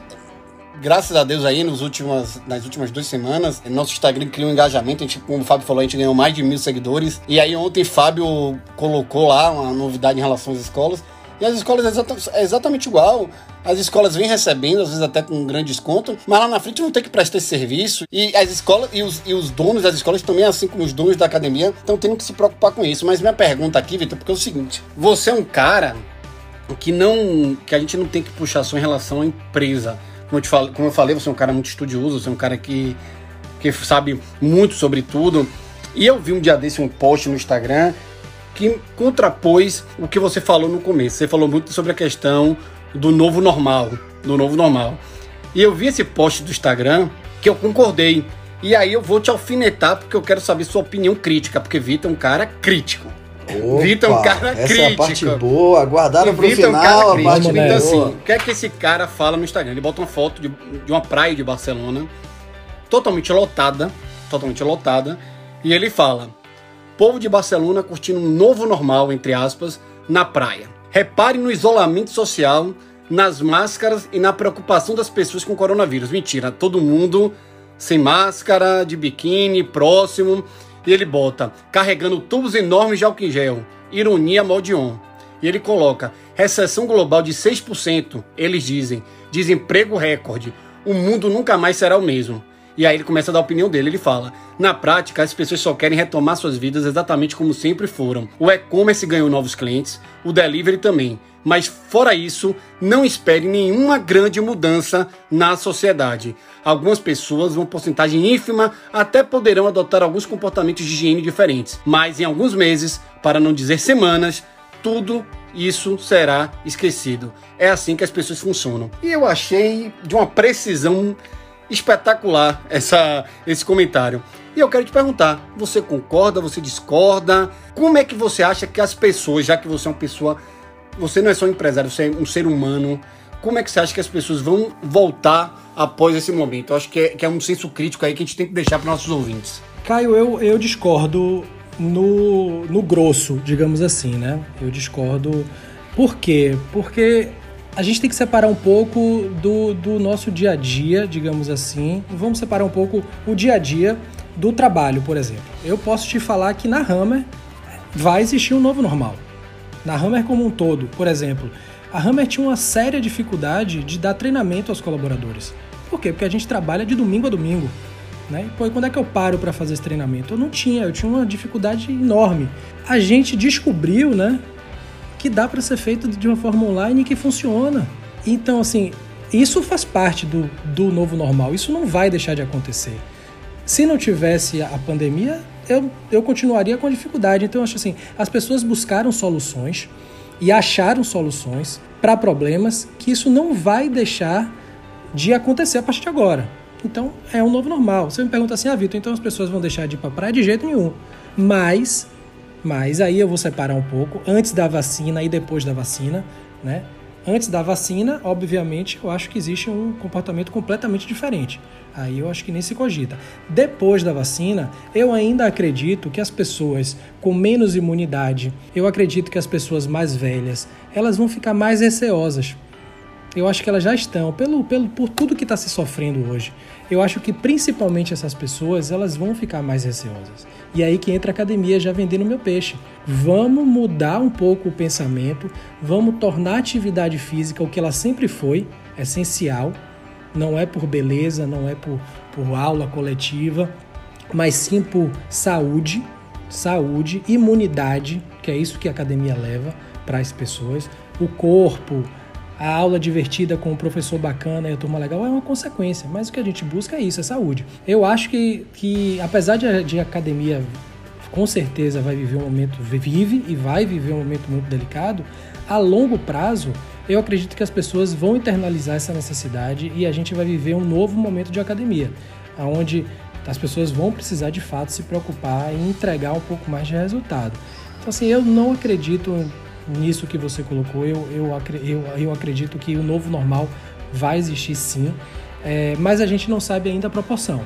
graças a Deus aí, nos últimas, nas últimas duas semanas, nosso Instagram criou um engajamento. A gente, como o Fábio falou, a gente ganhou mais de mil seguidores. E aí ontem Fábio colocou lá uma novidade em relação às escolas. E as escolas é, é exatamente igual. As escolas vêm recebendo, às vezes até com um grande desconto, mas lá na frente não tem que prestar esse serviço. E as escolas e os, e os donos das escolas também, assim como os donos da academia, estão tendo que se preocupar com isso. Mas minha pergunta aqui, Vitor, porque é o seguinte: você é um cara que não. que a gente não tem que puxar só em relação à empresa. Como eu, falo, como eu falei, você é um cara muito estudioso, você é um cara que, que sabe muito sobre tudo. E eu vi um dia desse um post no Instagram que contrapôs o que você falou no começo. Você falou muito sobre a questão do novo normal, do novo normal. E eu vi esse post do Instagram que eu concordei. E aí eu vou te alfinetar porque eu quero saber sua opinião crítica, porque Vitor é um cara crítico. Opa, Vitor é um cara essa crítico. É a parte boa, guardaram pro Vitor final é um cara a parte Então assim, o que é que esse cara fala no Instagram? Ele bota uma foto de, de uma praia de Barcelona, totalmente lotada, totalmente lotada, e ele fala: povo de Barcelona curtindo um novo normal, entre aspas, na praia. Repare no isolamento social, nas máscaras e na preocupação das pessoas com coronavírus. Mentira, todo mundo sem máscara, de biquíni, próximo. E ele bota, carregando tubos enormes de álcool em gel. Ironia Maldion. E ele coloca: recessão global de 6%, eles dizem, desemprego recorde, o mundo nunca mais será o mesmo. E aí ele começa a dar a opinião dele. Ele fala: na prática, as pessoas só querem retomar suas vidas exatamente como sempre foram. O e-commerce ganhou novos clientes, o delivery também. Mas fora isso, não espere nenhuma grande mudança na sociedade. Algumas pessoas, uma porcentagem ínfima, até poderão adotar alguns comportamentos de higiene diferentes, mas em alguns meses, para não dizer semanas, tudo isso será esquecido. É assim que as pessoas funcionam. E eu achei de uma precisão espetacular essa, esse comentário. E eu quero te perguntar: você concorda, você discorda? Como é que você acha que as pessoas, já que você é uma pessoa, você não é só um empresário, você é um ser humano, como é que você acha que as pessoas vão voltar após esse momento? Eu acho que é, que é um senso crítico aí que a gente tem que deixar para nossos ouvintes. Caio, eu, eu discordo no, no grosso, digamos assim, né? Eu discordo. Por quê? Porque a gente tem que separar um pouco do, do nosso dia a dia, digamos assim. Vamos separar um pouco o dia a dia do trabalho, por exemplo. Eu posso te falar que na Hammer vai existir um novo normal. Na Hammer como um todo, por exemplo, a Hammer tinha uma séria dificuldade de dar treinamento aos colaboradores. Por quê? Porque a gente trabalha de domingo a domingo. Né? Pô, e quando é que eu paro para fazer esse treinamento? Eu não tinha, eu tinha uma dificuldade enorme. A gente descobriu, né, que dá para ser feito de uma forma online e que funciona. Então, assim, isso faz parte do, do novo normal. Isso não vai deixar de acontecer. Se não tivesse a pandemia, eu, eu continuaria com dificuldade. Então, eu acho assim, as pessoas buscaram soluções e acharam soluções para problemas que isso não vai deixar de acontecer a partir de agora. Então, é um novo normal. Você me pergunta assim, ah, Vitor, então as pessoas vão deixar de ir para praia? De jeito nenhum. Mas mas aí eu vou separar um pouco antes da vacina e depois da vacina, né? Antes da vacina, obviamente, eu acho que existe um comportamento completamente diferente. Aí eu acho que nem se cogita. Depois da vacina, eu ainda acredito que as pessoas com menos imunidade, eu acredito que as pessoas mais velhas, elas vão ficar mais receosas. Eu acho que elas já estão, pelo, pelo, por tudo que está se sofrendo hoje. Eu acho que principalmente essas pessoas, elas vão ficar mais receosas. E aí que entra a academia já vendendo meu peixe. Vamos mudar um pouco o pensamento, vamos tornar a atividade física o que ela sempre foi, essencial. Não é por beleza, não é por, por aula coletiva, mas sim por saúde, saúde, imunidade, que é isso que a academia leva para as pessoas. O corpo, a aula divertida com o professor bacana e a turma legal é uma consequência, mas o que a gente busca é isso, é saúde. Eu acho que, que apesar de, de academia com certeza vai viver um momento, vive e vai viver um momento muito delicado, a longo prazo, eu acredito que as pessoas vão internalizar essa necessidade e a gente vai viver um novo momento de academia, onde as pessoas vão precisar de fato se preocupar em entregar um pouco mais de resultado. Então, assim, eu não acredito nisso que você colocou, eu, eu, eu, eu acredito que o novo normal vai existir sim, é, mas a gente não sabe ainda a proporção.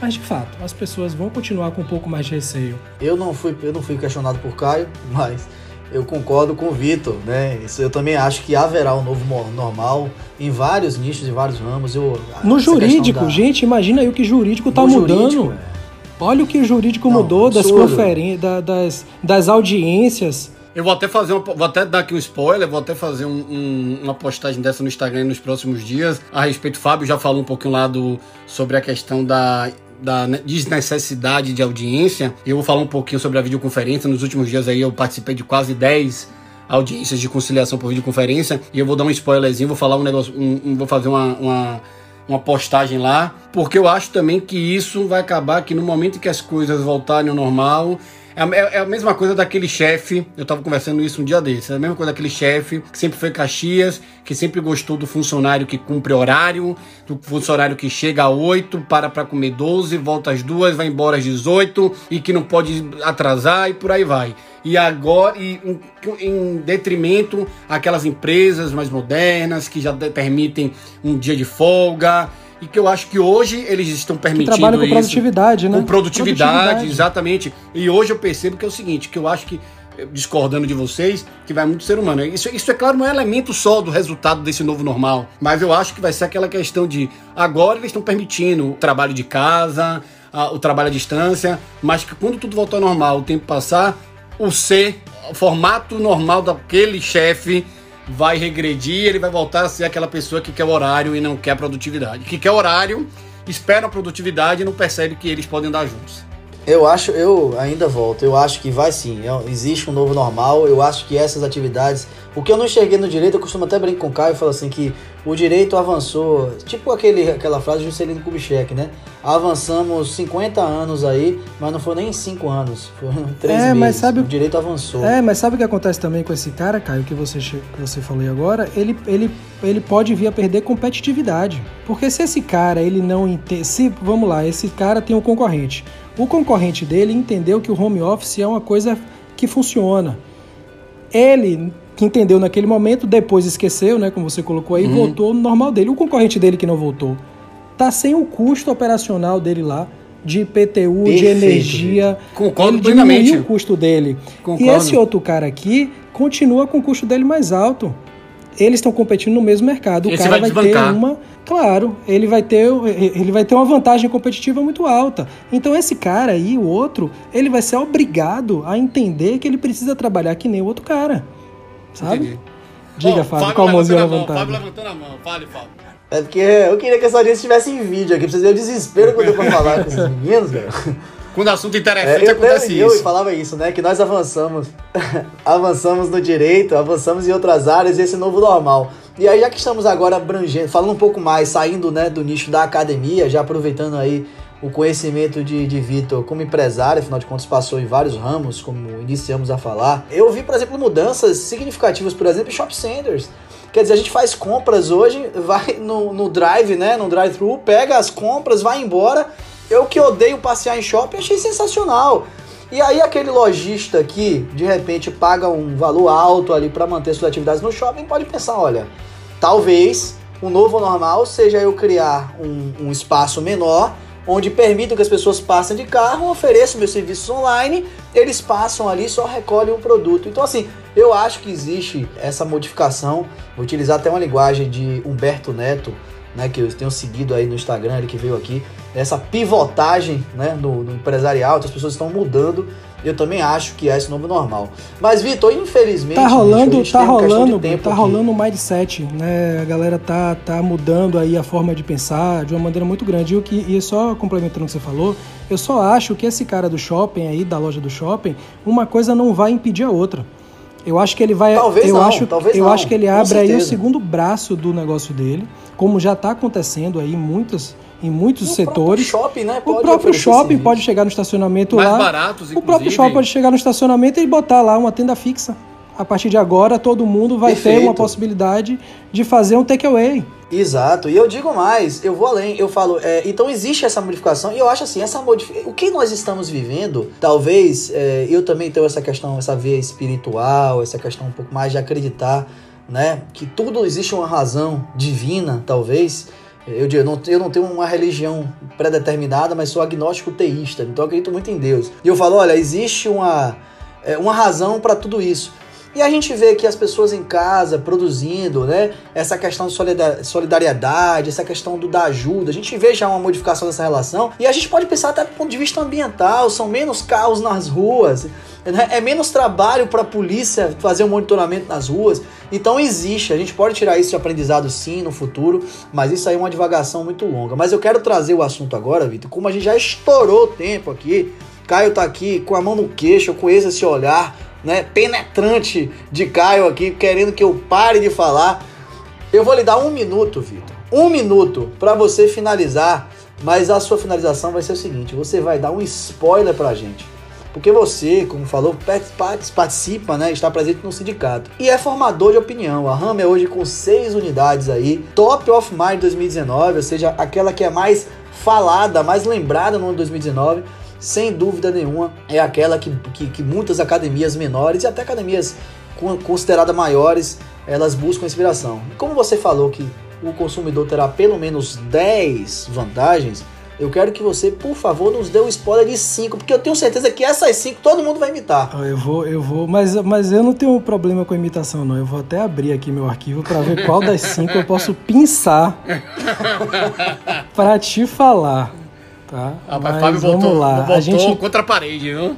Mas de fato, as pessoas vão continuar com um pouco mais de receio. Eu não fui, eu não fui questionado por Caio, mas eu concordo com o Vitor, né? Isso eu também acho que haverá um novo normal em vários nichos, em vários ramos. Eu, no jurídico, da... gente, imagina aí o que jurídico está mudando. Jurídico, é. Olha o que o jurídico não, mudou das conferências, das, das audiências eu vou até fazer uma, vou até dar aqui um spoiler, vou até fazer um, um, uma postagem dessa no Instagram nos próximos dias a respeito. O Fábio já falou um pouquinho lá do, sobre a questão da da desnecessidade de audiência. Eu vou falar um pouquinho sobre a videoconferência. Nos últimos dias aí eu participei de quase 10 audiências de conciliação por videoconferência e eu vou dar um spoilerzinho, vou falar um negócio, um, um, vou fazer uma, uma, uma postagem lá, porque eu acho também que isso vai acabar que no momento que as coisas voltarem ao normal, é, é, a mesma coisa daquele chefe, eu tava conversando isso um dia desses, é a mesma coisa daquele chefe que sempre foi Caxias, que sempre gostou do funcionário que cumpre horário, do funcionário que chega às 8, para para comer 12, volta às 2, vai embora às 18 e que não pode atrasar e por aí vai. E agora, e, em, em detrimento aquelas empresas mais modernas que já permitem um dia de folga, e que eu acho que hoje eles estão permitindo que trabalha com isso, produtividade, né? Com produtividade, produtividade, exatamente. E hoje eu percebo que é o seguinte, que eu acho que discordando de vocês, que vai muito ser humano. Isso, isso é claro, não é elemento só do resultado desse novo normal, mas eu acho que vai ser aquela questão de agora eles estão permitindo o trabalho de casa, a, o trabalho à distância, mas que quando tudo voltar ao normal, o tempo passar, o ser o formato normal daquele chefe vai regredir, ele vai voltar a ser aquela pessoa que quer horário e não quer produtividade. Que quer horário, espera a produtividade e não percebe que eles podem dar juntos. Eu acho, eu ainda volto, eu acho que vai sim, é existe um novo normal, eu acho que essas atividades, o que eu não enxerguei no direito, eu costumo até brincar com o Caio, falo assim que o direito avançou, tipo aquele, aquela frase de Juscelino Kubitschek, né? Avançamos 50 anos aí, mas não foi nem 5 anos, foram 3 é, meses, mas sabe, o direito avançou. É, mas sabe o que acontece também com esse cara, Caio, que você, que você falou agora? Ele, ele, ele pode vir a perder competitividade, porque se esse cara, ele não entende, se, vamos lá, esse cara tem um concorrente, o concorrente dele entendeu que o home office é uma coisa que funciona. Ele que entendeu naquele momento, depois esqueceu, né, como você colocou aí, uhum. voltou no normal dele. O concorrente dele que não voltou, tá sem o custo operacional dele lá de IPTU, Perfeito, de energia. Concordo ele diminuiu o custo dele. Concordo. E esse outro cara aqui continua com o custo dele mais alto. Eles estão competindo no mesmo mercado. O esse cara vai, vai ter uma Claro, ele vai ter ele vai ter uma vantagem competitiva muito alta. Então esse cara aí, o outro, ele vai ser obrigado a entender que ele precisa trabalhar que nem o outro cara. Sabe? Entendi. Diga, Fábio, Fábio qual mãozinha levantando? Fábio levantando a mão. Fale, Fábio. É porque eu queria que essa audiência estivesse em vídeo aqui, pra vocês verem o desespero quando eu pra falar com esses meninos, cara. Quando assunto interessante é, eu, acontece eu, isso. Eu falava isso, né? Que nós avançamos. avançamos no direito, avançamos em outras áreas e esse novo normal. E aí, já que estamos agora abrangendo, falando um pouco mais, saindo né, do nicho da academia, já aproveitando aí o conhecimento de, de Vitor como empresário, afinal de contas passou em vários ramos, como iniciamos a falar. Eu vi, por exemplo, mudanças significativas, por exemplo, em shop centers. Quer dizer, a gente faz compras hoje, vai no, no drive, né, no drive-thru, pega as compras, vai embora. Eu que odeio passear em shopping, achei sensacional. E aí aquele lojista que de repente paga um valor alto ali para manter suas atividades no shopping pode pensar, olha, talvez o novo normal seja eu criar um, um espaço menor onde permito que as pessoas passem de carro, ofereço meus serviços online, eles passam ali só recolhem um produto. Então assim, eu acho que existe essa modificação, vou utilizar até uma linguagem de Humberto Neto, né, que eu tenho seguido aí no Instagram, ele que veio aqui, essa pivotagem né, no, no empresarial, as pessoas estão mudando. Eu também acho que é esse novo normal. Mas, Vitor, infelizmente. Tá rolando, bicho, tá rolando, tá aqui. rolando um mindset, né? A galera tá, tá mudando aí a forma de pensar de uma maneira muito grande. E, o que, e só complementando o que você falou, eu só acho que esse cara do shopping aí, da loja do shopping, uma coisa não vai impedir a outra. Eu acho que ele vai. Talvez eu não, acho, talvez eu não, acho que ele abre aí o segundo braço do negócio dele, como já está acontecendo aí em muitas em muitos o setores. Shopping, né? o próprio shopping pode chegar no estacionamento Mais lá. baratos. O próprio shopping pode chegar no estacionamento e botar lá uma tenda fixa. A partir de agora, todo mundo vai Perfeito. ter uma possibilidade de fazer um takeaway. Exato, e eu digo mais, eu vou além, eu falo, é, então existe essa modificação, e eu acho assim, essa modificação, o que nós estamos vivendo, talvez é, eu também tenho essa questão, essa via espiritual, essa questão um pouco mais de acreditar, né, que tudo existe uma razão divina, talvez, eu, eu, não, eu não tenho uma religião predeterminada, mas sou agnóstico teísta, então eu acredito muito em Deus. E eu falo, olha, existe uma, é, uma razão para tudo isso. E a gente vê que as pessoas em casa produzindo, né? Essa questão de solidariedade, essa questão do da ajuda, a gente vê já uma modificação dessa relação. E a gente pode pensar até do ponto de vista ambiental, são menos carros nas ruas, né? é menos trabalho para a polícia fazer um monitoramento nas ruas. Então existe, a gente pode tirar isso de aprendizado sim no futuro, mas isso aí é uma divagação muito longa. Mas eu quero trazer o assunto agora, Vitor, como a gente já estourou o tempo aqui. Caio tá aqui com a mão no queixo, eu conheço esse olhar né, penetrante de Caio aqui, querendo que eu pare de falar. Eu vou lhe dar um minuto, Vitor. Um minuto para você finalizar, mas a sua finalização vai ser o seguinte: você vai dar um spoiler pra gente. Porque você, como falou, participa, né, está presente no sindicato e é formador de opinião. A RAM é hoje com seis unidades aí, Top of Mind 2019, ou seja, aquela que é mais falada, mais lembrada no ano 2019 sem dúvida nenhuma, é aquela que, que, que muitas academias menores e até academias consideradas maiores, elas buscam inspiração. Como você falou que o consumidor terá pelo menos 10 vantagens, eu quero que você, por favor, nos dê um spoiler de 5, porque eu tenho certeza que essas 5 todo mundo vai imitar. Ah, eu vou, eu vou, mas, mas eu não tenho problema com a imitação, não. Eu vou até abrir aqui meu arquivo para ver qual das 5 eu posso pinçar para te falar. Tá? Ah, mas Fábio vamos voltou, lá. voltou a gente contra a parede, viu?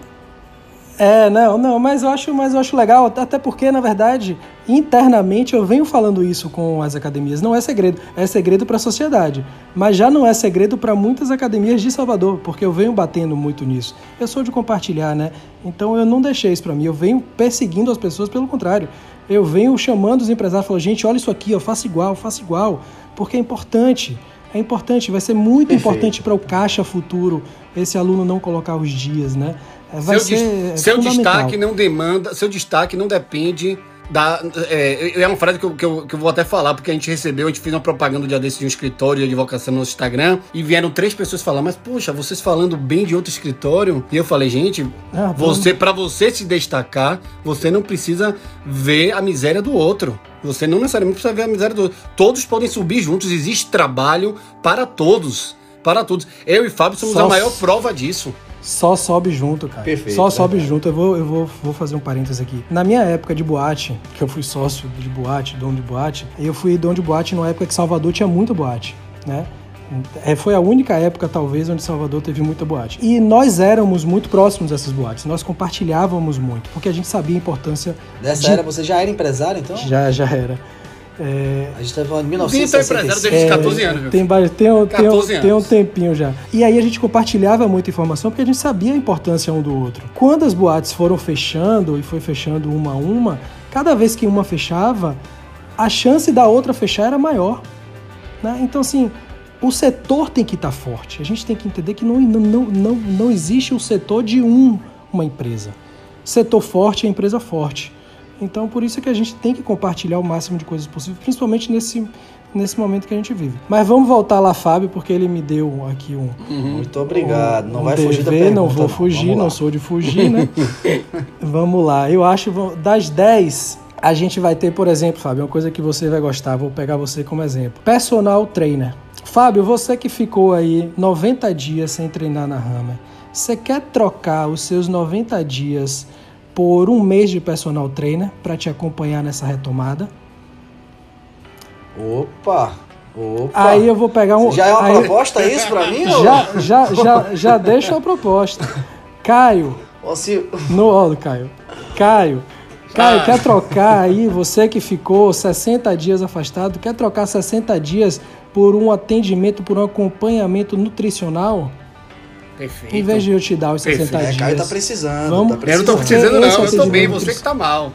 É, não, não, mas eu acho, mas eu acho legal, até porque, na verdade, internamente eu venho falando isso com as academias. Não é segredo, é segredo para a sociedade, mas já não é segredo para muitas academias de Salvador, porque eu venho batendo muito nisso. Eu sou de compartilhar, né? Então eu não deixei isso para mim, eu venho perseguindo as pessoas, pelo contrário. Eu venho chamando os empresários, falando, gente, olha isso aqui, eu faço igual, faço igual, porque é importante. É importante, vai ser muito Perfeito. importante para o caixa futuro esse aluno não colocar os dias, né? É, vai seu, ser seu destaque não demanda, seu destaque não depende da. É, é uma frase que eu, que, eu, que eu vou até falar, porque a gente recebeu, a gente fez uma propaganda dia desse de um escritório de advocacia no nosso Instagram, e vieram três pessoas falar, mas poxa, vocês falando bem de outro escritório. E eu falei, gente, ah, você, para você se destacar, você não precisa ver a miséria do outro. Você não necessariamente precisa ver a miséria do outro. Todos podem subir juntos, existe trabalho para todos. Para todos. Eu e Fábio somos Só a maior prova disso. Só sobe junto, cara. Perfeito. Só sobe junto. Eu vou, eu vou, vou fazer um parênteses aqui. Na minha época de boate, que eu fui sócio de boate, dono de boate, eu fui dono de boate numa época que Salvador tinha muita boate, né? É, foi a única época, talvez, onde Salvador teve muita boate. E nós éramos muito próximos dessas boates, nós compartilhávamos muito, porque a gente sabia a importância. Dessa de... era, você já era empresário, então? Já, já era. É... A gente está falando de 1966. Vitor empresário desde 14 anos. Viu? Tem, tem, tem, tem, tem um tempinho já. E aí a gente compartilhava muita informação porque a gente sabia a importância um do outro. Quando as boates foram fechando e foi fechando uma a uma, cada vez que uma fechava, a chance da outra fechar era maior. Né? Então, assim, o setor tem que estar tá forte. A gente tem que entender que não, não, não, não existe o setor de um, uma empresa. Setor forte é empresa forte. Então, por isso é que a gente tem que compartilhar o máximo de coisas possível, principalmente nesse, nesse momento que a gente vive. Mas vamos voltar lá, Fábio, porque ele me deu aqui um. Uhum. Muito obrigado. Um, não um vai fugir da pergunta. Não vou fugir, não sou de fugir, né? vamos lá. Eu acho das 10, a gente vai ter, por exemplo, Fábio, uma coisa que você vai gostar. Vou pegar você como exemplo: personal trainer. Fábio, você que ficou aí 90 dias sem treinar na rama, você quer trocar os seus 90 dias por um mês de personal trainer para te acompanhar nessa retomada. Opa! Opa. Aí eu vou pegar um. Já é uma aí... proposta isso para mim? Já, ou... já, já, já deixa a proposta. Caio. Você... No, ó, Caio. Caio. Caio, ah. quer trocar aí, você que ficou 60 dias afastado, quer trocar 60 dias por um atendimento, por um acompanhamento nutricional? Perfeito. Em vez de eu te dar os 60 Perfeito. dias. É, Caio tá precisando. Vamos, tá precisando. Eu não tô precisando, não. Eu tô bem, você que tá mal.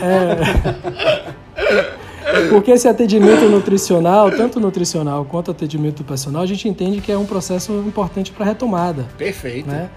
É. Porque esse atendimento nutricional, tanto nutricional quanto atendimento personal, a gente entende que é um processo importante para retomada. Perfeito. Né?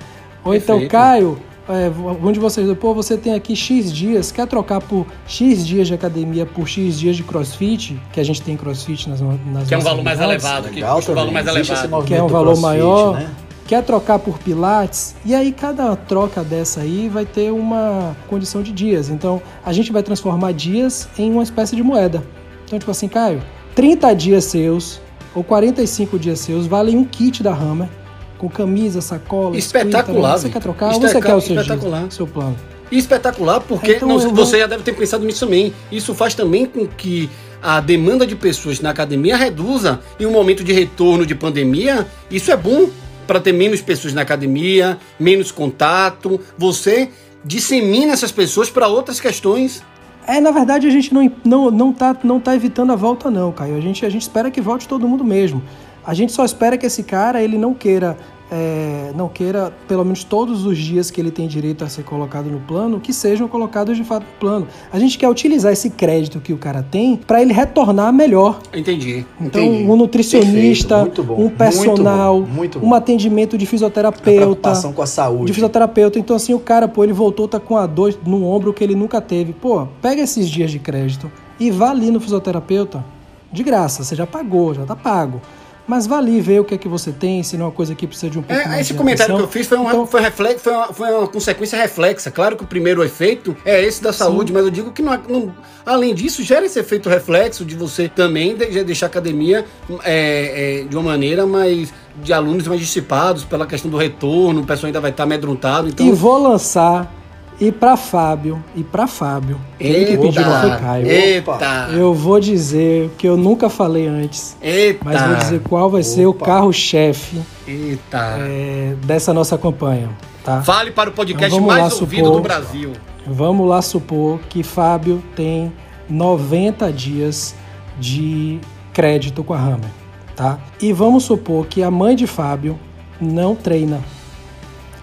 Ou então, Perfeito. então, Caio, é, onde vocês, pô, você tem aqui X dias, quer trocar por X dias de academia por X dias de crossfit, que a gente tem crossfit nas, nas Que é um valor mais elevado, que, que, um valor mais elevado. que é um valor maior. Né? Quer trocar por pilates? E aí cada troca dessa aí vai ter uma condição de dias. Então a gente vai transformar dias em uma espécie de moeda. Então, tipo assim, Caio, 30 dias seus ou 45 dias seus valem um kit da Hammer com camisa, sacola. Espetacular. Você quer trocar ou você quer o seu, espetacular. seu plano? Espetacular, porque então, não, você vou... já deve ter pensado nisso também. Isso faz também com que a demanda de pessoas na academia reduza em um momento de retorno de pandemia. Isso é bom para ter menos pessoas na academia, menos contato. Você dissemina essas pessoas para outras questões. É, na verdade, a gente não, não, não, tá, não tá evitando a volta, não, Caio. A gente, a gente espera que volte todo mundo mesmo. A gente só espera que esse cara ele não queira é, não queira, pelo menos todos os dias que ele tem direito a ser colocado no plano, que sejam colocados de fato no plano. A gente quer utilizar esse crédito que o cara tem para ele retornar melhor. Entendi. Então, entendi. um nutricionista, um personal, muito bom, muito bom. um atendimento de fisioterapeuta. A preocupação com a saúde. De fisioterapeuta. Então, assim, o cara, pô, ele voltou, tá com a dor no ombro que ele nunca teve. Pô, pega esses dias de crédito e vá ali no fisioterapeuta de graça. Você já pagou, já tá pago. Mas vale ver o que é que você tem, se não é uma coisa que precisa de um pouco é, mais Esse comentário atenção. que eu fiz foi, uma, então, foi, reflexo, foi, uma, foi uma consequência reflexa. Claro que o primeiro efeito é esse da saúde, sim. mas eu digo que não, não, além disso, gera esse efeito reflexo de você também deixar a academia é, é, de uma maneira mais de alunos mais dissipados pela questão do retorno, o pessoal ainda vai estar amedrontado. Então... E vou lançar E para Fábio, e para Fábio, ele que pediu foi Caio. Eita. Eu vou dizer que eu nunca falei antes. Eita. Mas vou dizer qual vai Opa. ser o carro-chefe é, dessa nossa campanha. Tá? Fale para o podcast então, mais ouvido supor, do Brasil. Vamos lá supor que Fábio tem 90 dias de crédito com a Hammer, tá? E vamos supor que a mãe de Fábio não treina.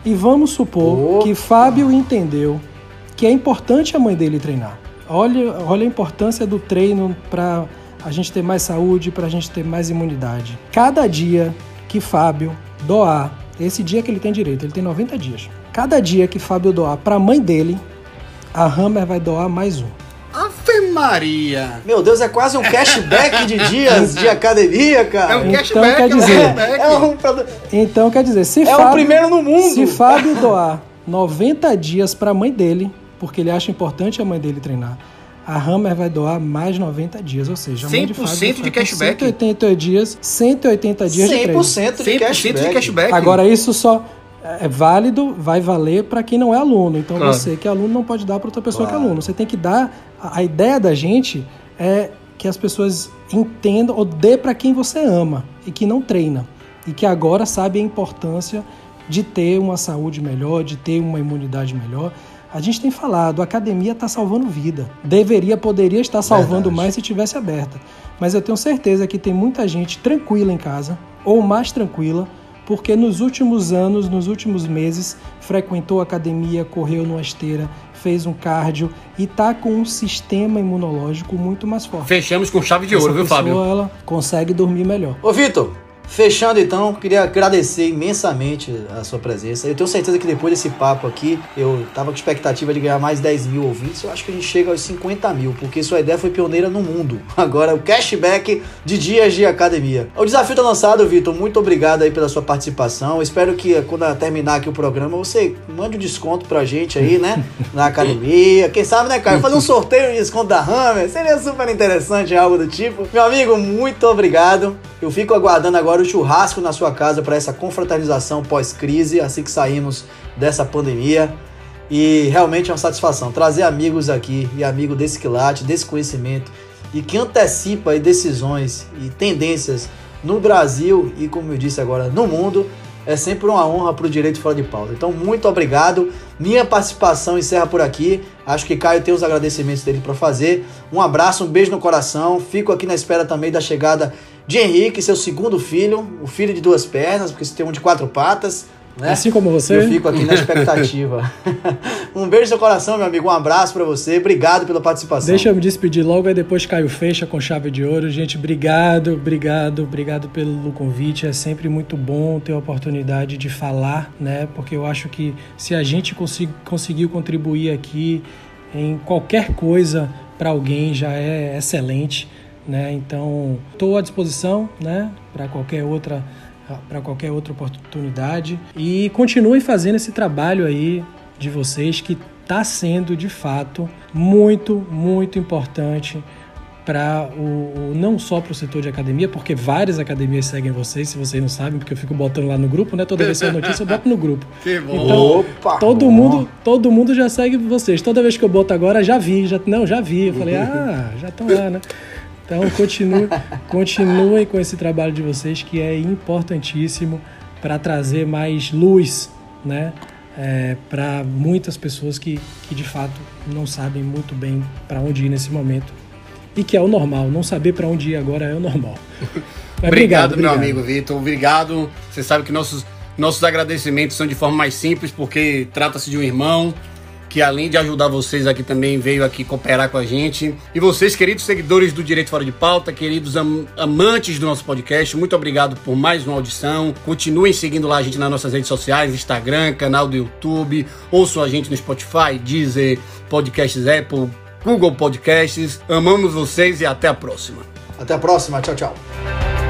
E vamos supor Opa. que Fábio entendeu que é importante a mãe dele treinar. Olha, olha a importância do treino para a gente ter mais saúde, para a gente ter mais imunidade. Cada dia que Fábio doar, esse dia que ele tem direito, ele tem 90 dias. Cada dia que Fábio doar para a mãe dele, a Hammer vai doar mais um. Ave Maria! Meu Deus, é quase um cashback de dias de academia, cara. É um então, cashback, quer dizer, é, é um, então quer dizer, se é Fábio, o primeiro no mundo. Se Fábio doar 90 dias para a mãe dele, porque ele acha importante a mãe dele treinar, a Hammer vai doar mais 90 dias, ou seja, a mãe de, Fábio de cashback. 180 dias, 180 dias 100% de treino. 100% de cashback. de cashback. Agora isso só é válido, vai valer para quem não é aluno. Então claro. você que é aluno não pode dar para outra pessoa claro. que é aluno. Você tem que dar. A, ideia da gente é que as pessoas entendam ou dê para quem você ama e que não treina e que agora sabe a importância de ter uma saúde melhor, de ter uma imunidade melhor. A gente tem falado, a academia está salvando vida. Deveria, poderia estar salvando Verdade. mais se tivesse aberta. Mas eu tenho certeza que tem muita gente tranquila em casa, ou mais tranquila, porque nos últimos anos, nos últimos meses, frequentou a academia, correu numa esteira, fez um cardio e tá com um sistema imunológico muito mais forte. Fechamos com chave de Essa ouro, viu, Fábio? Ela consegue dormir melhor. Ô, Vitor, Fechando então, queria agradecer imensamente a sua presença. Eu tenho certeza que depois desse papo aqui, eu tava com expectativa de ganhar mais 10 mil ouvintes. Eu acho que a gente chega aos 50 mil, porque sua ideia foi pioneira no mundo. Agora, o cashback de dias de academia. O desafio tá lançado, Vitor. Muito obrigado aí pela sua participação. Espero que quando terminar aqui o programa, você mande um desconto pra gente aí, né? Na academia. Quem sabe, né, Caio? Fazer um sorteio de desconto da Hammer. Seria super interessante, algo do tipo. Meu amigo, muito obrigado. Eu fico aguardando agora o churrasco na sua casa para essa confraternização pós-crise, assim que saímos dessa pandemia. E realmente é uma satisfação trazer amigos aqui e amigo desse quilate, desse conhecimento e que antecipa decisões e tendências no Brasil e, como eu disse agora, no mundo. É sempre uma honra para o Direito Fora de Pauta. Então, muito obrigado. Minha participação encerra por aqui. Acho que Caio tem os agradecimentos dele para fazer. Um abraço, um beijo no coração. Fico aqui na espera também da chegada de Henrique, seu segundo filho, o filho de duas pernas, porque você tem um de quatro patas. Né? Assim como você. Eu fico aqui na expectativa. um beijo no seu coração, meu amigo. Um abraço para você. Obrigado pela participação. Deixa eu me despedir logo, aí depois Caio fecha com chave de ouro. Gente, obrigado, obrigado, obrigado pelo convite. É sempre muito bom ter a oportunidade de falar, né? Porque eu acho que se a gente conseguiu contribuir aqui em qualquer coisa para alguém já é excelente. Né? Então, estou à disposição né? para qualquer outra para qualquer outra oportunidade e continuem fazendo esse trabalho aí de vocês que está sendo de fato muito muito importante para o, o, não só para o setor de academia, porque várias academias seguem vocês, se vocês não sabem, porque eu fico botando lá no grupo, né? Toda vez que eu notícia eu boto no grupo. Que bom. Então, Opa, todo bom. mundo, todo mundo já segue vocês. Toda vez que eu boto agora, já vi, já não, já vi. Eu falei: "Ah, já estão lá, né?" Então continue, continuem com esse trabalho de vocês que é importantíssimo para trazer mais luz, né? É, para muitas pessoas que, que de fato não sabem muito bem para onde ir nesse momento e que é o normal. Não saber para onde ir agora é o normal. Mas, obrigado, obrigado, meu amigo Vitor. Obrigado. Você sabe que nossos, nossos agradecimentos são de forma mais simples porque trata-se de um irmão que além de ajudar vocês aqui também veio aqui cooperar com a gente. E vocês, queridos seguidores do Direito Fora de Pauta, queridos am amantes do nosso podcast, muito obrigado por mais uma audição. Continuem seguindo lá a gente nas nossas redes sociais, Instagram, canal do YouTube, ouçam a gente no Spotify, Deezer, Podcasts Apple, Google Podcasts. Amamos vocês e até a próxima. Até a próxima. Tchau, tchau.